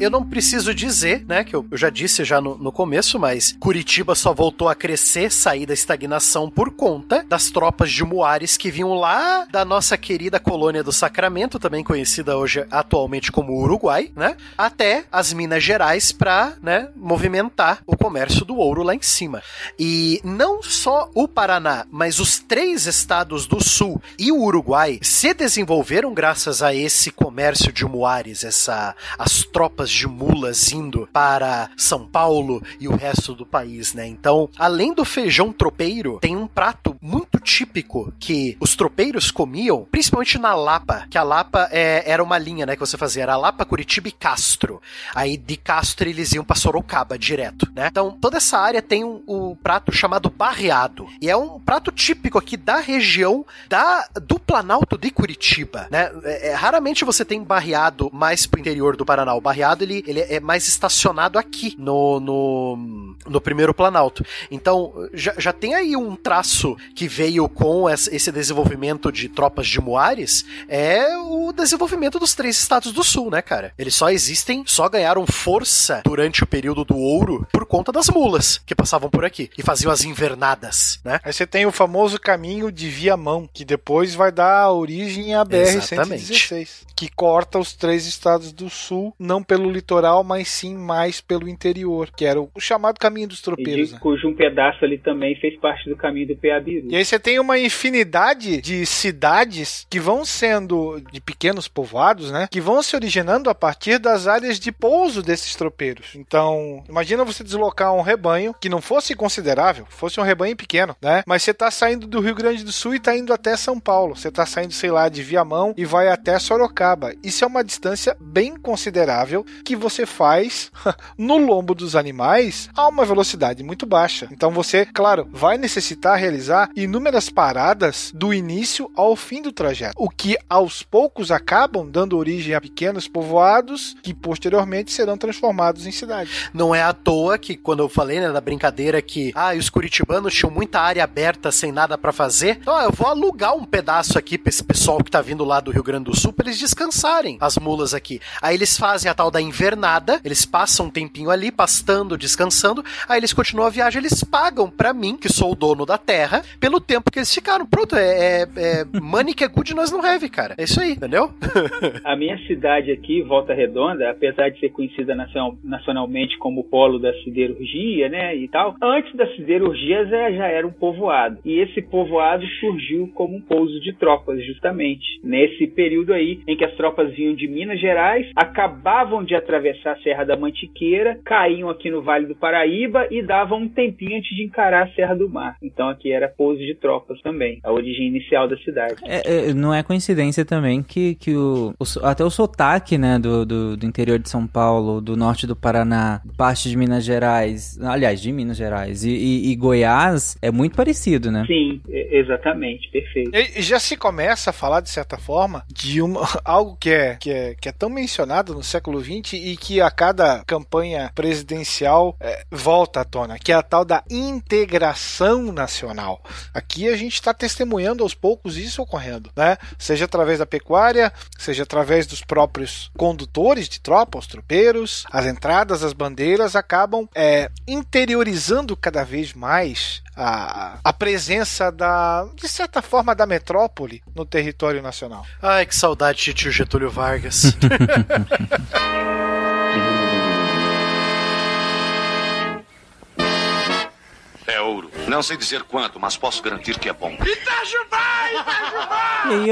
Speaker 2: Eu não preciso dizer, né, que eu, eu já disse já no, no começo, mas Curitiba só voltou a crescer, sair da estagnação por conta das tropas de Muares que vinham lá da nossa querida colônia do Sacramento, também conhecida hoje atualmente como Uruguai, né, até as Minas Gerais para, né, movimentar o comércio do ouro lá em cima. E não só o Paraná, mas os três estados do sul e o Uruguai se desenvolveram graças a esse comércio de muares, essa as tropas de mulas indo para São Paulo e o resto do país, né? Então, além do feijão tropeiro, tem um prato muito típico que os tropeiros comiam, principalmente na Lapa, que a Lapa é, era uma linha, né, que você fazia, era Lapa, Curitiba e Castro. Aí de Castro eles iam para Sorocaba direto, né? Então, toda essa área tem um, um prato chamado barreado. E é um prato típico aqui da região da, do Planalto de Curitiba, né? É, é, raramente você tem barreado mais pro interior do Paraná. O barreado ele, ele é mais estacionado aqui no, no, no primeiro Planalto. Então já, já tem aí um traço que veio com esse desenvolvimento de tropas de Muares é o desenvolvimento dos três estados do sul, né, cara? Eles só existem, só ganharam força durante o período do ouro por conta das mulas que passavam por aqui e faziam as invernadas, né?
Speaker 6: Aí você tem o famoso caminho de Viamão, que depois vai dar origem à BR-116, que corta os três estados do sul, não pelo litoral, mas sim mais pelo interior, que era o chamado caminho dos tropeiros.
Speaker 3: E né? cujo um pedaço ali também fez parte do caminho do Peabiru.
Speaker 6: E aí você tem uma infinidade de cidades que vão sendo de pequenos povoados, né? Que vão se originando a partir das áreas de pouso desses tropeiros. Então, imagina você deslocar um rebanho que não fosse considerável, fosse um rebanho pequeno, né? Mas você tá saindo do Rio Grande do Sul e tá indo até São Paulo. Você tá saindo, sei lá, de Viamão e vai até Sorocaba. Isso é uma distância bem considerável que você faz <laughs> no lombo dos animais a uma velocidade muito baixa. Então você, claro, vai necessitar realizar inúmeras paradas do início ao fim do trajeto, o que aos poucos acabam dando origem a pequenos povoados que posteriormente serão transformados em cidades.
Speaker 2: Não é à toa que quando eu falei né, na brincadeira que ah, os curitibanos tinham muita área aberta sem nada para fazer, então eu vou alugar um pedaço aqui para esse pessoal que tá vindo lá do Rio Grande do Sul para eles descansarem as mulas aqui. Aí eles fazem a tal da invernada, eles passam um tempinho ali pastando, descansando, aí eles continuam a viagem, eles pagam para mim, que sou o dono da terra, pelo tempo que eles ficaram. Pronto, é, é, é money que é good, nós não have, cara. É isso aí, entendeu? <laughs>
Speaker 3: a minha cidade aqui, Volta Redonda, apesar de ser conhecida nacional, nacionalmente como polo da siderurgia, né, e tal, antes da siderurgia já, já era um povoado. E esse povoado surgiu como um pouso de tropas, justamente. Nesse período aí em que as tropas vinham de Minas Gerais, acabavam de atravessar a Serra da Mantiqueira, caíam aqui no Vale do Paraíba e davam um tempinho antes de encarar a Serra do Mar. Então aqui era pouso de tropas também, a origem inicial da cidade.
Speaker 1: É, é, não é coincidência também que, que o, o até o sotaque né, do, do, do, interior de São Paulo, do norte do Paraná, parte de Minas Gerais, aliás, de Minas Gerais e, e, e Goiás é muito parecido, né?
Speaker 3: Sim, exatamente, perfeito.
Speaker 6: E já se começa a falar, de certa forma, de uma, <laughs> algo que é, que, é, que é tão mencionado no século XX e que a cada campanha presidencial é, volta à tona, que é a tal da integração nacional. Aqui a gente está testemunhando aos poucos isso ocorrendo, né? Seja através da pecuária, seja através dos próprios condutores de tropa, os tropeiros, as entradas, as bandeiras acabam é, interiorizando cada vez mais a, a presença da, de certa forma, da metrópole no território nacional.
Speaker 2: Ai, que saudade de tio Getúlio Vargas. <laughs>
Speaker 8: É ouro. Não sei dizer quanto, mas posso garantir que é bom.
Speaker 1: Itajubá! Itajubá! E aí,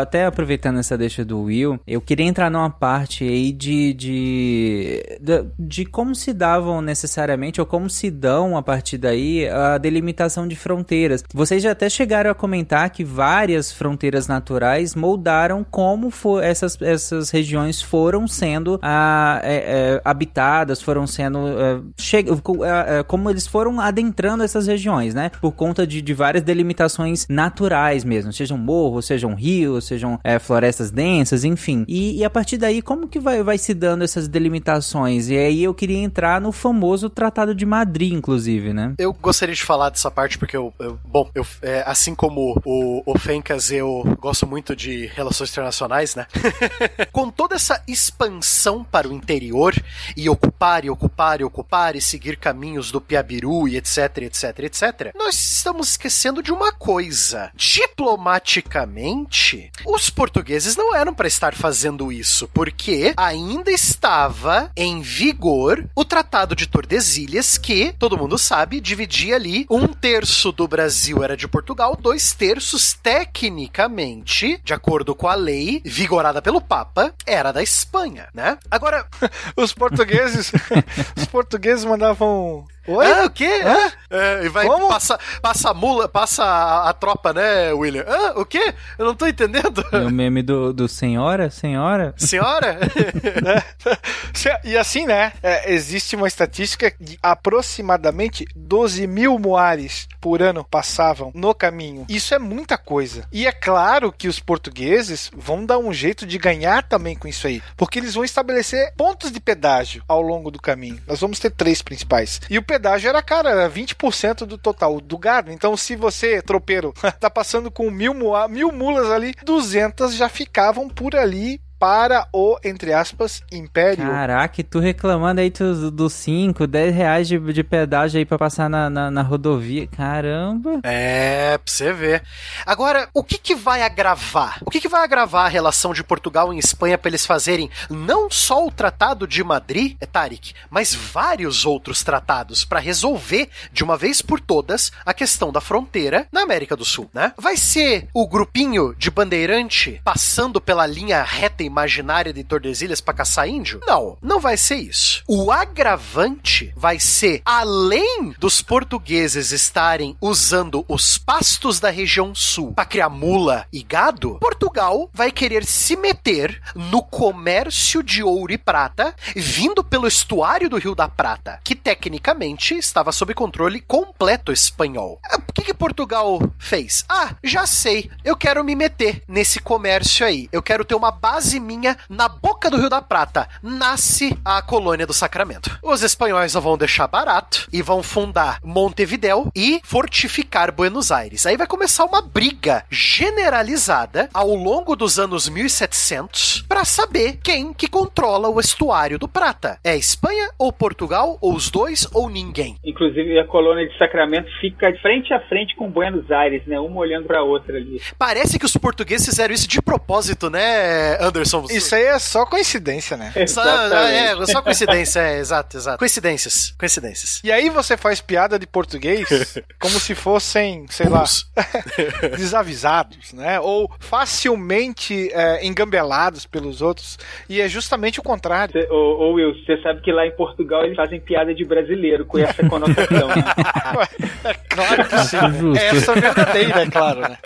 Speaker 1: até aproveitando essa deixa do Will, eu queria entrar numa parte aí de, de, de, de como se davam necessariamente, ou como se dão a partir daí, a delimitação de fronteiras. Vocês já até chegaram a comentar que várias fronteiras naturais moldaram como for, essas, essas regiões foram sendo a, é, é, habitadas, foram sendo. É, che, como eles foram adentrando separando essas regiões, né? Por conta de, de várias delimitações naturais mesmo, sejam morros, sejam rios, sejam é, florestas densas, enfim. E, e, a partir daí, como que vai, vai se dando essas delimitações? E aí eu queria entrar no famoso Tratado de Madrid, inclusive, né?
Speaker 2: Eu gostaria de falar dessa parte porque eu, eu bom, eu, é, assim como o, o Fencas, eu gosto muito de relações internacionais, né? <laughs> Com toda essa expansão para o interior e ocupar e ocupar e ocupar e seguir caminhos do Piabiru e etc, etc, etc, nós estamos esquecendo de uma coisa. Diplomaticamente, os portugueses não eram para estar fazendo isso, porque ainda estava em vigor o Tratado de Tordesilhas, que, todo mundo sabe, dividia ali um terço do Brasil era de Portugal, dois terços, tecnicamente, de acordo com a lei vigorada pelo Papa, era da Espanha, né? Agora, <laughs>
Speaker 6: os portugueses, <laughs> os portugueses mandavam
Speaker 2: Oi? Ah, o quê? Ah? É, e vai Como? passa, passa a mula, passa a, a, tropa, né, William? Ah, o quê? Eu não tô entendendo.
Speaker 1: É o meme do, do senhora? Senhora?
Speaker 2: Senhora? <laughs>
Speaker 6: e assim, né? É, existe uma estatística de aproximadamente 12 mil moares por ano passavam no caminho. Isso é muita coisa. E é claro que os portugueses vão dar um jeito de ganhar também com isso aí. Porque eles vão estabelecer pontos de pedágio ao longo do caminho. Nós vamos ter três principais. E o pedágio era, cara, era 20% do total do gado. Então, se você, tropeiro, <laughs> tá passando com mil, mil mulas ali, 200 já ficavam por ali para o, entre aspas, Império.
Speaker 1: Caraca, tu reclamando aí dos 5, 10 reais de, de pedágio aí pra passar na, na, na, rodovia. Caramba.
Speaker 2: É, pra você ver. Agora, o que que vai agravar? O que que vai agravar a relação de Portugal e Espanha pra eles fazerem não só o Tratado de Madrid, é Tarik, mas vários outros tratados para resolver de uma vez por todas a questão da fronteira na América do Sul, né? Vai ser o grupinho de bandeirante passando pela linha reta imaginária de Tordesilhas para caçar índio? Não, não vai ser isso. O agravante vai ser, além dos portugueses estarem usando os pastos da região sul para criar mula e gado, Portugal vai querer se meter no comércio de ouro e prata vindo pelo estuário do Rio da Prata, que tecnicamente estava sob controle completo espanhol. Ah, o que, que Portugal fez? Ah, já sei, eu quero me meter nesse comércio aí. Eu quero ter uma base minha na boca do Rio da Prata, nasce a colônia do Sacramento. Os espanhóis não vão deixar barato e vão fundar Montevidéu e fortificar Buenos Aires. Aí vai começar uma briga generalizada ao longo dos anos 1700 para saber quem que controla o estuário do Prata. É Espanha ou Portugal ou os dois ou ninguém?
Speaker 3: Inclusive a colônia de Sacramento fica frente a frente com Buenos Aires, né? Uma olhando para outra ali.
Speaker 2: Parece que os portugueses fizeram isso de propósito, né, Anderson?
Speaker 6: Isso aí é só coincidência, né? <laughs>
Speaker 2: Só, é, é, só coincidência, é, exato, exato. Coincidências, coincidências.
Speaker 6: E aí você faz piada de português <laughs> como se fossem, sei lá, <laughs> desavisados, né? Ou facilmente é, engambelados pelos outros. E é justamente o contrário.
Speaker 3: Cê, ô, ô Will, você sabe que lá em Portugal eles fazem piada de brasileiro com essa conotação, né?
Speaker 6: claro que sim. Essa é verdadeira, é claro, né?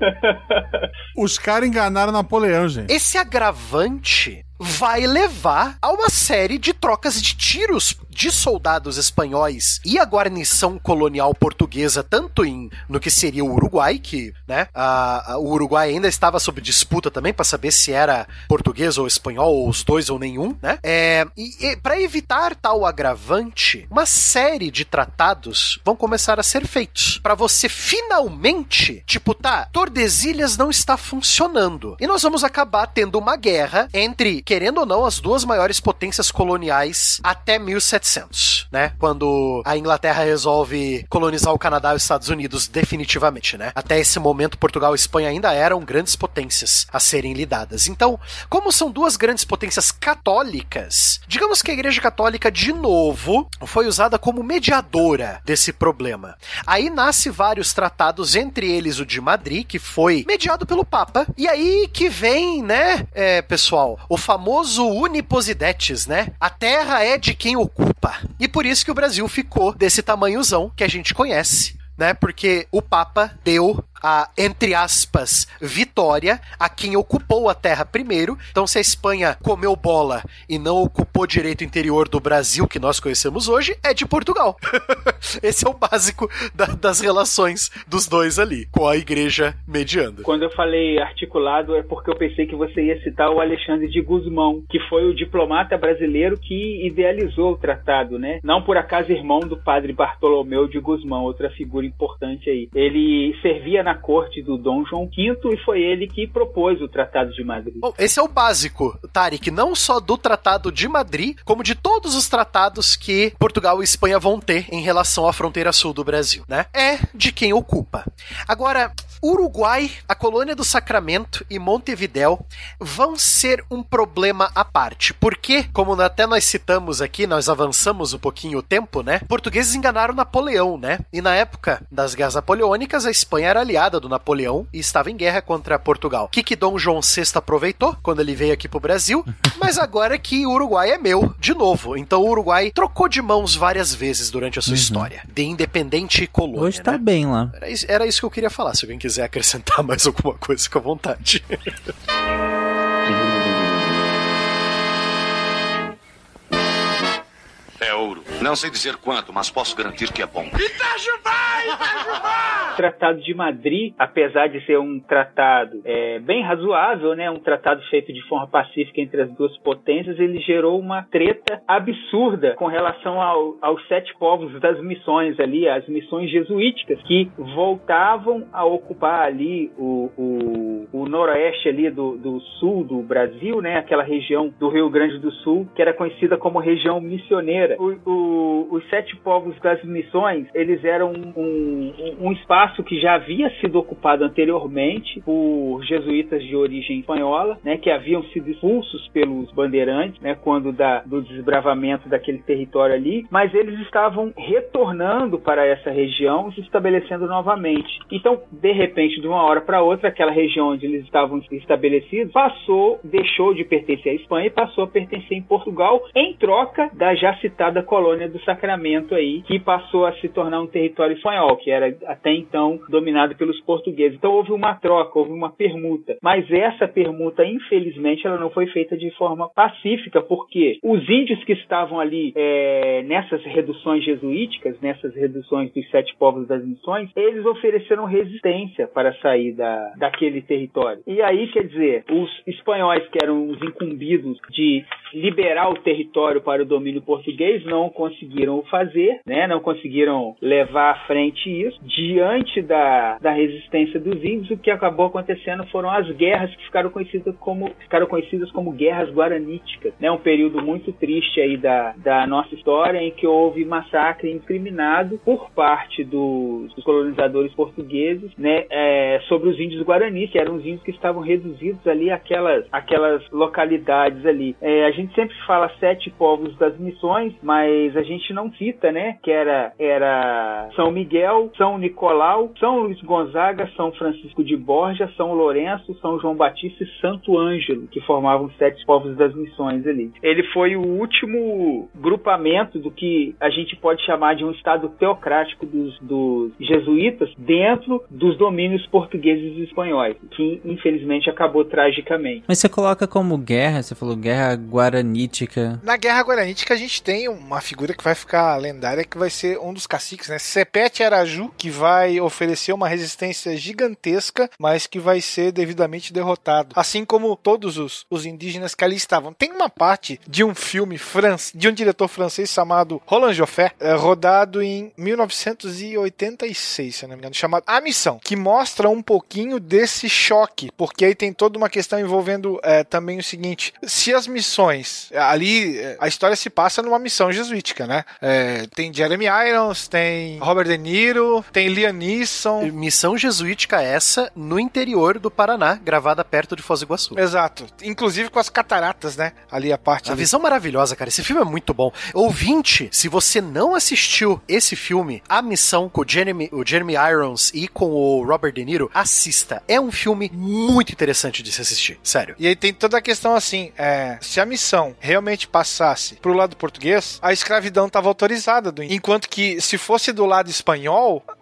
Speaker 6: <laughs>
Speaker 5: Os caras enganaram Napoleão, gente.
Speaker 2: Esse agravante vai levar a uma série de trocas de tiros de soldados espanhóis e a guarnição colonial portuguesa, tanto em no que seria o Uruguai, que né, a, a, o Uruguai ainda estava sob disputa também para saber se era português ou espanhol, ou os dois ou nenhum, né? É, e, e para evitar tal agravante, uma série de tratados vão começar a ser feitos para você finalmente, tipo, tá, Tordesilhas não está funcionando e nós vamos acabar tendo uma guerra entre querendo ou não, as duas maiores potências coloniais até 1700, né? Quando a Inglaterra resolve colonizar o Canadá e os Estados Unidos definitivamente, né? Até esse momento, Portugal e Espanha ainda eram grandes potências a serem lidadas. Então, como são duas grandes potências católicas, digamos que a Igreja Católica, de novo, foi usada como mediadora desse problema. Aí nasce vários tratados, entre eles o de Madrid, que foi mediado pelo Papa, e aí que vem, né, é, pessoal, o famoso uniposidetes, né? A terra é de quem ocupa. E por isso que o Brasil ficou desse tamanhozão que a gente conhece né? Porque o Papa deu a, entre aspas, vitória a quem ocupou a terra primeiro. Então, se a Espanha comeu bola e não ocupou direito interior do Brasil que nós conhecemos hoje, é de Portugal. <laughs> Esse é o básico da- das relações dos dois ali, com a igreja mediando.
Speaker 3: Quando eu falei articulado é porque eu pensei que você ia citar o Alexandre de Guzmão, que foi o diplomata brasileiro que idealizou o tratado, né? Não por acaso irmão do padre Bartolomeu de Guzmão, outra figura importante aí. Ele servia na corte do Dom João V e foi ele que propôs o Tratado de Madrid.
Speaker 2: Bom, esse é o básico, Tarek, não só do Tratado de Madrid, como de todos os tratados que Portugal e Espanha vão ter em relação à fronteira sul do Brasil, né? É de quem ocupa. Agora, Uruguai, a colônia do Sacramento e Montevidéu vão ser um problema à parte, porque, como até nós citamos aqui, nós avançamos um pouquinho o tempo, né? Portugueses enganaram Napoleão, né? E na época das guerras napoleônicas, a Espanha era aliada do Napoleão e estava em guerra contra Portugal. O que, que Dom João VI aproveitou quando ele veio aqui pro Brasil? <laughs> Mas agora que o Uruguai é meu, de novo. Então o Uruguai trocou de mãos várias vezes durante a sua história, de independente colônia.
Speaker 1: Hoje tá
Speaker 2: né?
Speaker 1: bem lá.
Speaker 2: Era era isso que eu queria falar. Se alguém quiser acrescentar <laughs> mais alguma coisa, fica à vontade.
Speaker 8: É ouro. Não sei dizer quanto, mas posso garantir que é bom.
Speaker 3: O Tratado de Madrid, apesar de ser um tratado é, bem razoável, né, um tratado feito de forma pacífica entre as duas potências, ele gerou uma treta absurda com relação ao- aos sete povos das missões ali, as missões jesuíticas, que voltavam a ocupar ali o, o, o noroeste ali do, do sul do Brasil, né, aquela região do Rio Grande do Sul, que era conhecida como região missioneira. O- os sete povos das missões, eles eram um, um- espaço que já havia sido ocupado anteriormente por jesuítas de origem espanhola, né, que haviam sido expulsos pelos bandeirantes, né, quando da, do desbravamento daquele território ali, mas eles estavam retornando para essa região se estabelecendo novamente. Então, de repente, de uma hora para outra, aquela região onde eles estavam estabelecidos passou, deixou de pertencer à Espanha e passou a pertencer em Portugal, em troca da já citada colônia do Sacramento aí, que passou a se tornar um território espanhol, que era até então dominado pelos portugueses. Então houve uma troca, houve uma permuta. Mas essa permuta, infelizmente, ela não foi feita de forma pacífica, porque os índios que estavam ali é, nessas reduções jesuíticas, nessas reduções dos sete povos das missões, eles ofereceram resistência para sair da, daquele território. E aí, quer dizer, os espanhóis, que eram os incumbidos de liberar o território para o domínio português, não conseguiram fazer, né? não conseguiram levar à frente isso. Diante da, da resistência dos índios, o que acabou acontecendo foram as guerras que ficaram conhecidas como, ficaram conhecidas como guerras guaraníticas. Né? Um período muito triste aí da, da nossa história, em que houve massacre incriminado por parte dos, dos colonizadores portugueses né? é, sobre os índios guaranis, que eram os índios que estavam reduzidos ali àquelas, àquelas localidades ali. É, a gente sempre fala sete povos das missões, mas a gente não cita, né? Que era, era São Miguel, São Nicolau, São Luís Gonzaga, São Francisco de Borja, São Lourenço, São João Batista e Santo Ângelo, que formavam os sete povos das missões ali. Ele foi o último grupamento do que a gente pode chamar de um estado teocrático dos, dos jesuítas dentro dos domínios portugueses e espanhóis, que infelizmente acabou tragicamente.
Speaker 1: Mas você coloca como guerra, você falou guerra guaranítica.
Speaker 6: Na Guerra Guaranítica a gente tem uma figura que vai ficar lendária, que vai ser um dos caciques, né? Sepete Araju, que vai oferecer uma resistência gigantesca, mas que vai ser devidamente derrotado. Assim como todos os, os indígenas que ali estavam. Tem uma parte de um filme france, de um diretor francês chamado Roland Joffé, é, rodado em 1986, se não me engano, chamado A Missão, que mostra um pouquinho desse choque, porque aí tem toda uma questão envolvendo é, também o seguinte: se as missões ali, é, a história se passa numa missão jesuítica, né? É, tem Jeremy Irons, tem Robert De Niro, tem Liam Neeson.
Speaker 2: Missão jesuítica essa no interior do Paraná, gravada perto de Foz do Iguaçu.
Speaker 6: Exato. Inclusive com as cataratas, né? Ali a parte.
Speaker 2: A
Speaker 6: ali.
Speaker 2: visão maravilhosa, cara. Esse filme é muito bom. Ouvinte, se você não assistiu esse filme, A Missão, com o Jeremy, o Jeremy Irons e com o Robert De Niro, assista. É um filme filme muito interessante de se assistir, sério.
Speaker 6: E aí tem toda a questão assim, é, se a missão realmente passasse pro lado português, a escravidão estava autorizada, do, enquanto que se fosse do lado espanhol,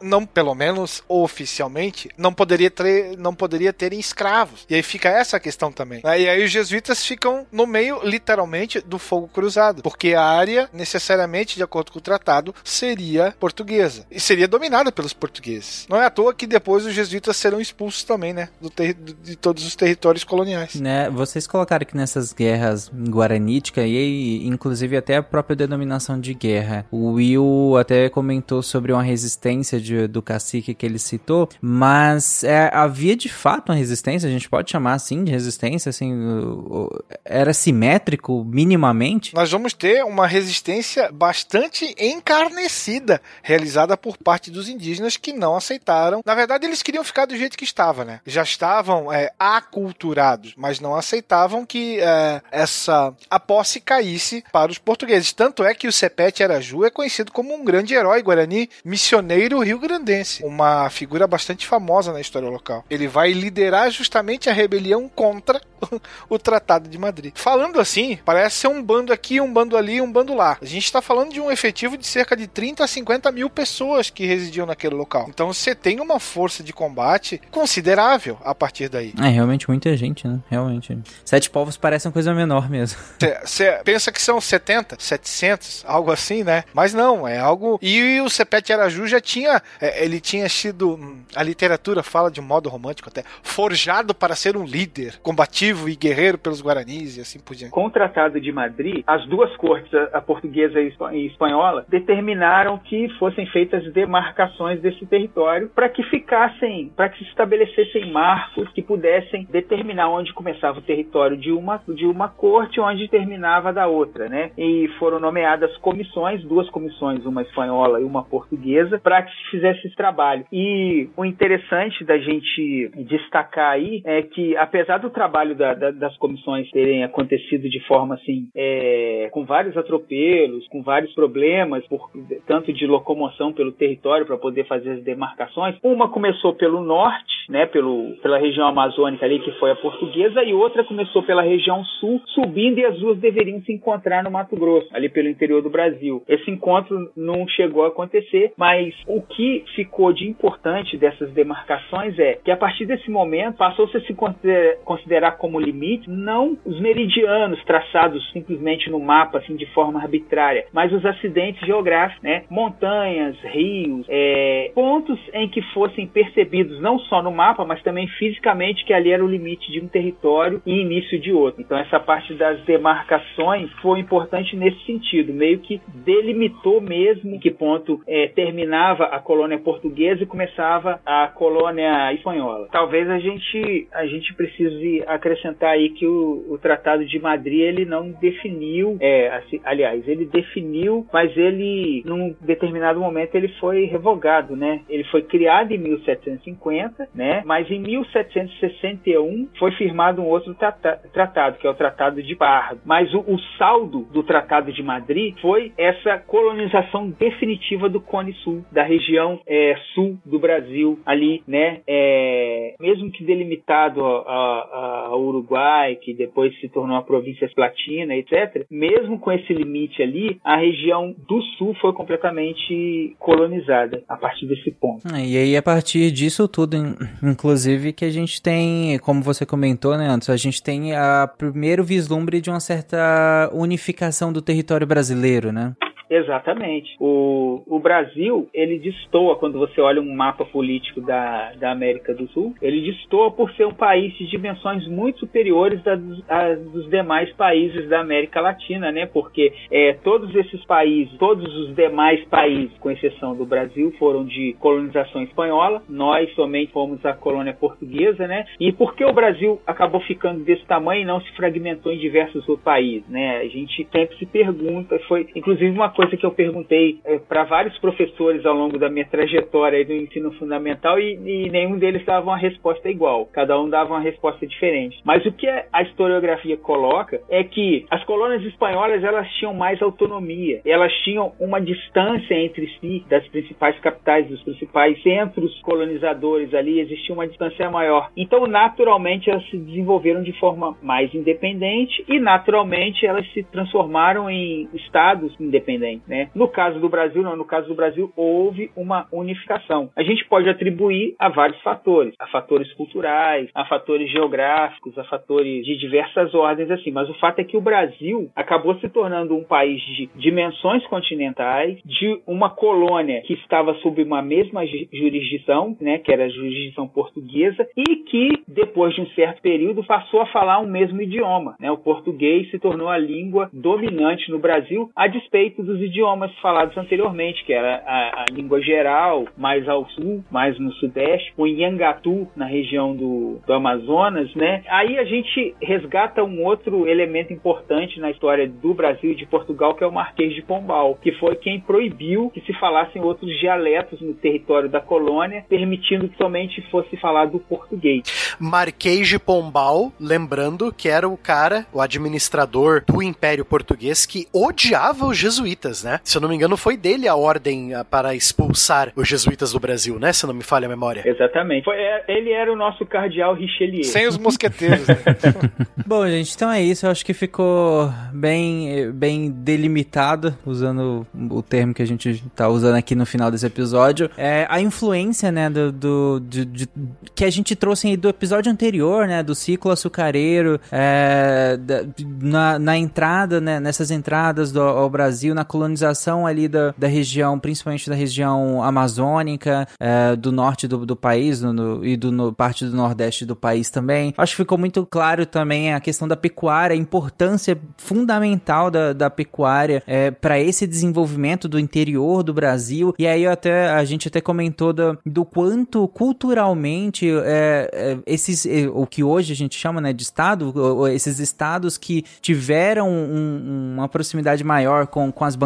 Speaker 6: não, pelo menos oficialmente, não poderia ter, não poderia terem escravos. E aí fica essa questão também. E aí os jesuítas ficam no meio, literalmente, do fogo cruzado, porque a área, necessariamente, de acordo com o tratado, seria portuguesa e seria dominada pelos portugueses. Não é à toa que depois os jesuítas serão expulsos também, né, do de todos os territórios coloniais.
Speaker 1: Né, vocês colocaram que nessas guerras guaraníticas e inclusive até a própria denominação de guerra, o Will até comentou sobre uma resistência de, do cacique que ele citou, mas é, havia de fato uma resistência, a gente pode chamar assim de resistência, assim, era simétrico minimamente?
Speaker 6: Nós vamos ter uma resistência bastante encarnecida realizada por parte dos indígenas que não aceitaram. Na verdade, eles queriam ficar do jeito que estava, né? Já estavam é, aculturados, mas não aceitavam que é, essa a posse caísse para os portugueses. Tanto é que o Sepete Araju é conhecido como um grande herói guarani, missioneiro rio-grandense, uma figura bastante famosa na história local. Ele vai liderar justamente a rebelião contra <laughs> o Tratado de Madrid. Falando assim, parece ser um bando aqui, um bando ali, um bando lá. A gente está falando de um efetivo de cerca de 30 a 50 mil pessoas que residiam naquele local. Então você tem uma força de combate considerável a partir daí.
Speaker 1: É realmente muita gente, né? Realmente. Sete povos parece uma coisa menor mesmo. <laughs>
Speaker 6: Você pensa que são 70, 700, algo assim, né? Mas não, é algo. E o Sepete Araju já tinha. É, ele tinha sido. A literatura fala de modo romântico até. Forjado para ser um líder combativo e guerreiro pelos guaranis e assim por diante.
Speaker 3: Com o Tratado de Madrid, as duas cortes, a portuguesa e espanhola, determinaram que fossem feitas demarcações desse território para que ficassem, para que se estabelecessem marcos que pudessem determinar onde começava o território de uma, de uma corte onde terminava da outra, né? E foram nomeadas comissões, duas comissões, uma espanhola e uma portuguesa, para que se fizesse esse trabalho. E o interessante da gente destacar aí é que, apesar do trabalho da, da, das comissões terem acontecido de forma assim, é, com vários atropelos, com vários problemas, por, tanto de locomoção pelo território para poder fazer as demarcações, uma começou pelo norte, né, pelo, pela região amazônica ali, que foi a portuguesa, e outra começou pela região sul, subindo, e as duas deveriam se encontrar no Mato Grosso, ali pelo interior do Brasil. Esse encontro não chegou a acontecer, mas o que ficou de importante dessas demarcações é que a partir desse momento passou-se a se considerar como limite não os meridianos traçados simplesmente no mapa assim de forma arbitrária, mas os acidentes geográficos, né? montanhas, rios, é, pontos em que fossem percebidos não só no mapa, mas também fisicamente que ali era o limite de um território e início de outro. Então essa parte das demarcações foi importante nesse sentido, meio que delimitou mesmo que ponto é, terminava a colônia portuguesa e começava a colônia espanhola. Talvez a gente a gente precise acrescentar aí que o, o Tratado de Madrid ele não definiu, é, assim, aliás, ele definiu, mas ele num determinado momento ele foi revogado, né? Ele foi criado em 1750, né? Mas em 1761 foi firmado um outro tratado, que é o Tratado de Pardo. Mas o, o saldo do Tratado de Madrid foi essa colonização definitiva do Cone Sul, da região é, sul do Brasil, ali, né? É, mesmo que delimitado ao Uruguai, que depois se tornou a província Platina, etc. Mesmo com esse limite ali, a região do sul foi completamente colonizada a partir desse ponto.
Speaker 1: Ah, e aí, a partir disso tudo, inclusive, que a gente tem, como você comentou, né, antes, a gente tem a primeiro vislumbre de uma certa unificação do território brasileiro, né?
Speaker 3: Exatamente. O, o Brasil, ele destoa, quando você olha um mapa político da, da América do Sul, ele destoa por ser um país de dimensões muito superiores a, dos demais países da América Latina, né? Porque é, todos esses países, todos os demais países, com exceção do Brasil, foram de colonização espanhola, nós somente fomos a colônia portuguesa, né? E por que o Brasil acabou ficando desse tamanho e não se fragmentou em diversos outros países, né? A gente sempre se pergunta, foi inclusive uma coisa que eu perguntei é, para vários professores ao longo da minha trajetória do ensino fundamental e, e nenhum deles dava uma resposta igual. Cada um dava uma resposta diferente. Mas o que a historiografia coloca é que as colônias espanholas elas tinham mais autonomia, elas tinham uma distância entre si das principais capitais, dos principais centros colonizadores ali, existia uma distância maior. Então, naturalmente, elas se desenvolveram de forma mais independente e, naturalmente, elas se transformaram em estados independentes. Né? No caso do Brasil, não. No caso do Brasil, houve uma unificação. A gente pode atribuir a vários fatores, a fatores culturais, a fatores geográficos, a fatores de diversas ordens, assim. Mas o fato é que o Brasil acabou se tornando um país de dimensões continentais, de uma colônia que estava sob uma mesma jurisdição, né, que era a jurisdição portuguesa, e que depois de um certo período passou a falar o mesmo idioma. Né? O português se tornou a língua dominante no Brasil, a despeito dos idiomas falados anteriormente, que era a, a língua geral, mais ao sul, mais no sudeste, o Nhangatu, na região do, do Amazonas. Né? Aí a gente resgata um outro elemento importante na história do Brasil e de Portugal, que é o Marquês de Pombal, que foi quem proibiu que se falassem outros dialetos no território da colônia, permitindo que somente fosse falado o português.
Speaker 2: Marquês de Pombal, lembrando que era o cara, o administrador do Império Português, que odiava os jesuítas, né? Se eu não me engano, foi dele a ordem ah, para expulsar os jesuítas do Brasil, né? Se não me falha a memória.
Speaker 3: Exatamente. Foi, é, ele era o nosso cardeal Richelieu.
Speaker 6: Sem os mosqueteiros, né? <laughs>
Speaker 1: Bom, gente, então é isso. Eu acho que ficou bem, bem delimitado, usando o termo que a gente tá usando aqui no final desse episódio. É a influência, né, do, do de, de, que a gente trouxe aí do episódio anterior, né, do ciclo açucareiro, é, da, na, na, entrada, né, nessas entradas do, ao Brasil, na colonização ali da, da região, principalmente da região amazônica, é, do norte do, do país no, no, e do no, parte do nordeste do país também. Acho que ficou muito claro também a questão da pecuária, a importância fundamental da, da pecuária é, para esse desenvolvimento do interior do Brasil. E aí até a gente até comentou do, do quanto culturalmente é, é, esses é, o que hoje a gente chama né, de estado, esses estados que tiveram um, uma proximidade maior com, com as bandeiras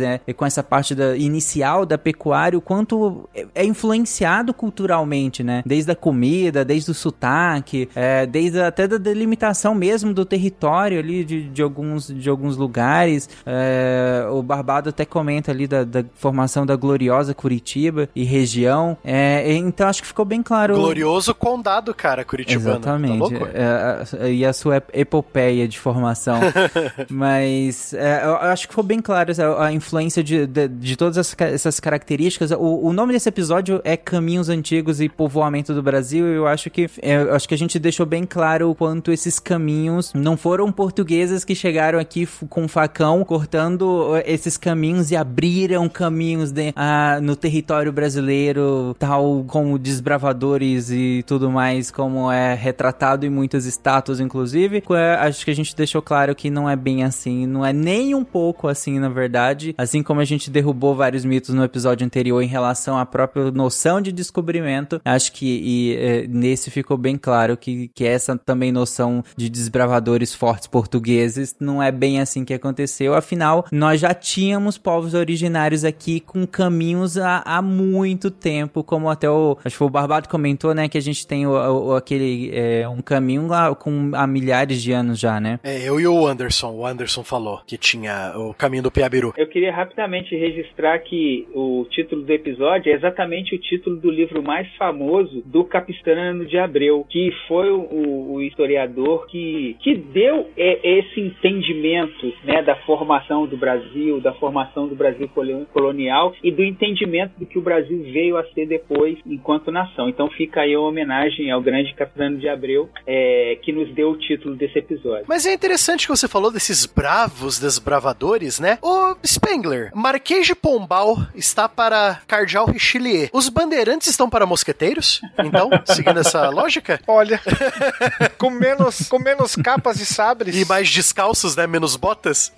Speaker 1: é, e com essa parte da, inicial da pecuária, o quanto é, é influenciado culturalmente, né? Desde a comida, desde o sotaque, é, desde até da delimitação mesmo do território ali de, de, alguns, de alguns lugares. É, o Barbado até comenta ali da, da, formação da gloriosa Curitiba e região. É, então acho que ficou bem claro.
Speaker 2: Glorioso condado, cara, Curitibano.
Speaker 1: Tá Exatamente. Tá é, e a sua epopeia de formação. <laughs> Mas é, eu acho que ficou bem claro a influência de, de, de todas essas características. O, o, nome desse episódio é Caminhos Antigos e Povoamento do Brasil. Eu acho que é, acho que a gente deixou bem claro o quanto esses caminhos não foram portugueses que chegaram aqui com facão cortando esses caminhos e abriram caminhos de, ah, no território brasileiro, tal como desbravadores e tudo mais, como é retratado em muitas estátuas, inclusive. É, acho que a gente deixou claro que não é bem assim, não é nem um pouco assim, na verdade. Assim como a gente derrubou vários mitos no episódio anterior em relação à própria noção de descobrimento, acho que e, e, nesse ficou bem claro que, que essa também noção de desbravadores fortes portugueses não é bem assim que aconteceu. Afinal, nós já tínhamos povos originários aqui com caminhos há, há muito tempo, como até o acho que o Barbado comentou, né, que a gente tem o, o aquele é, um caminho lá com há milhares de anos já, né?
Speaker 2: É, eu e o Anderson, o Anderson falou que tinha o caminho do Piabiru.
Speaker 3: Eu queria rapidamente registrar que o título do episódio é exatamente o título do livro mais famoso do Capistrano de Abreu, que foi o, o historiador que, que deu é, esse entendimento né, da formação do Brasil, da formação do Brasil colonial e do entendimento do que o Brasil veio a ser depois enquanto nação. Então fica aí a homenagem ao grande Capistrano de Abreu, é, que nos deu o título desse episódio.
Speaker 2: Mas é interessante que você falou desses bravos desbravadores, né? O Spengler, Marquês de Pombal está para Cardeal Richelieu. Os bandeirantes estão para mosqueteiros? Então, <laughs> seguindo essa lógica?
Speaker 6: Olha, <laughs> com menos, com menos capas e sabres.
Speaker 2: E mais descalços, né? Menos botas.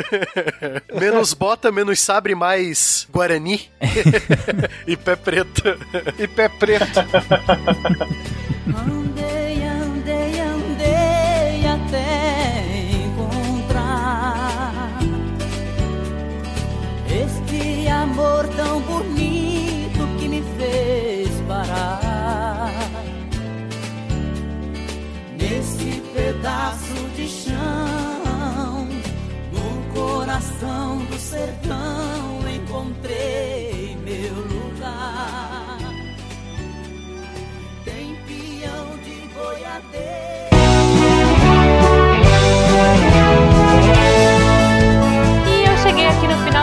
Speaker 2: <laughs> menos bota, menos sabre, mais Guarani. e pé preto.
Speaker 6: e pé preto.
Speaker 11: Amor tão bonito que me fez parar. Nesse pedaço de chão, no coração do sertão encontrei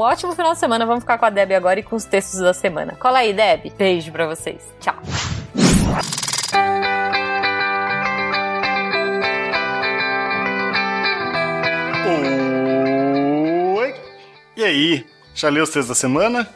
Speaker 9: ótimo final de semana. Vamos ficar com a Deb agora e com os textos da semana. Cola aí, Deb. Beijo pra vocês. Tchau.
Speaker 12: Oi! E aí? Já leu os textos da semana?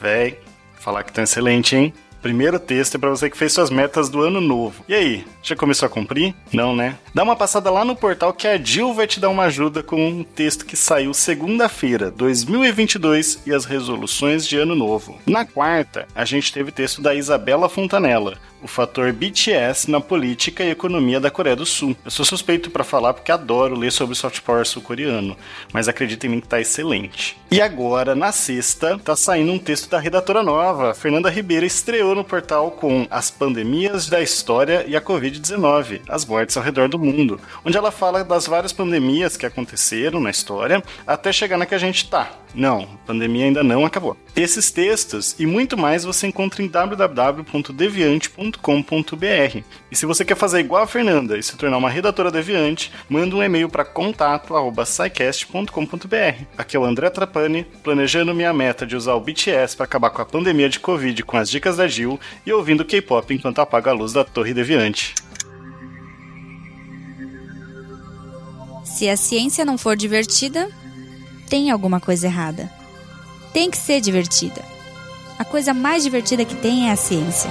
Speaker 12: Véi, falar que tá excelente, hein? Primeiro texto é para você que fez suas metas do ano novo. E aí, já começou a cumprir? Não, né? Dá uma passada lá no portal que a Jill vai te dar uma ajuda com um texto que saiu segunda-feira, 2022, e as resoluções de ano novo. Na quarta, a gente teve texto da Isabela Fontanella, o fator BTS na política e economia da Coreia do Sul. Eu sou suspeito para falar porque adoro ler sobre soft power sul-coreano, mas acredita em mim que tá excelente. E agora, na sexta, tá saindo um texto da redatora nova, Fernanda Ribeiro estreou no portal com As Pandemias da História e a Covid-19, as mortes ao redor do mundo, onde ela fala das várias pandemias que aconteceram na história até chegar na que a gente tá. Não, a pandemia ainda não acabou. Esses textos e muito mais você encontra em www.deviante.com deviante.com.br. E se você quer fazer igual a Fernanda e se tornar uma redatora deviante, manda um e-mail para contato@scicast.com.br. Aqui é o André Trapani, planejando minha meta de usar o BTS para acabar com a pandemia de Covid com as dicas da Gil e ouvindo K-pop enquanto apaga a luz da Torre Deviante.
Speaker 7: Se a ciência não for divertida, tem alguma coisa errada. Tem que ser divertida. A coisa mais divertida que tem é a ciência.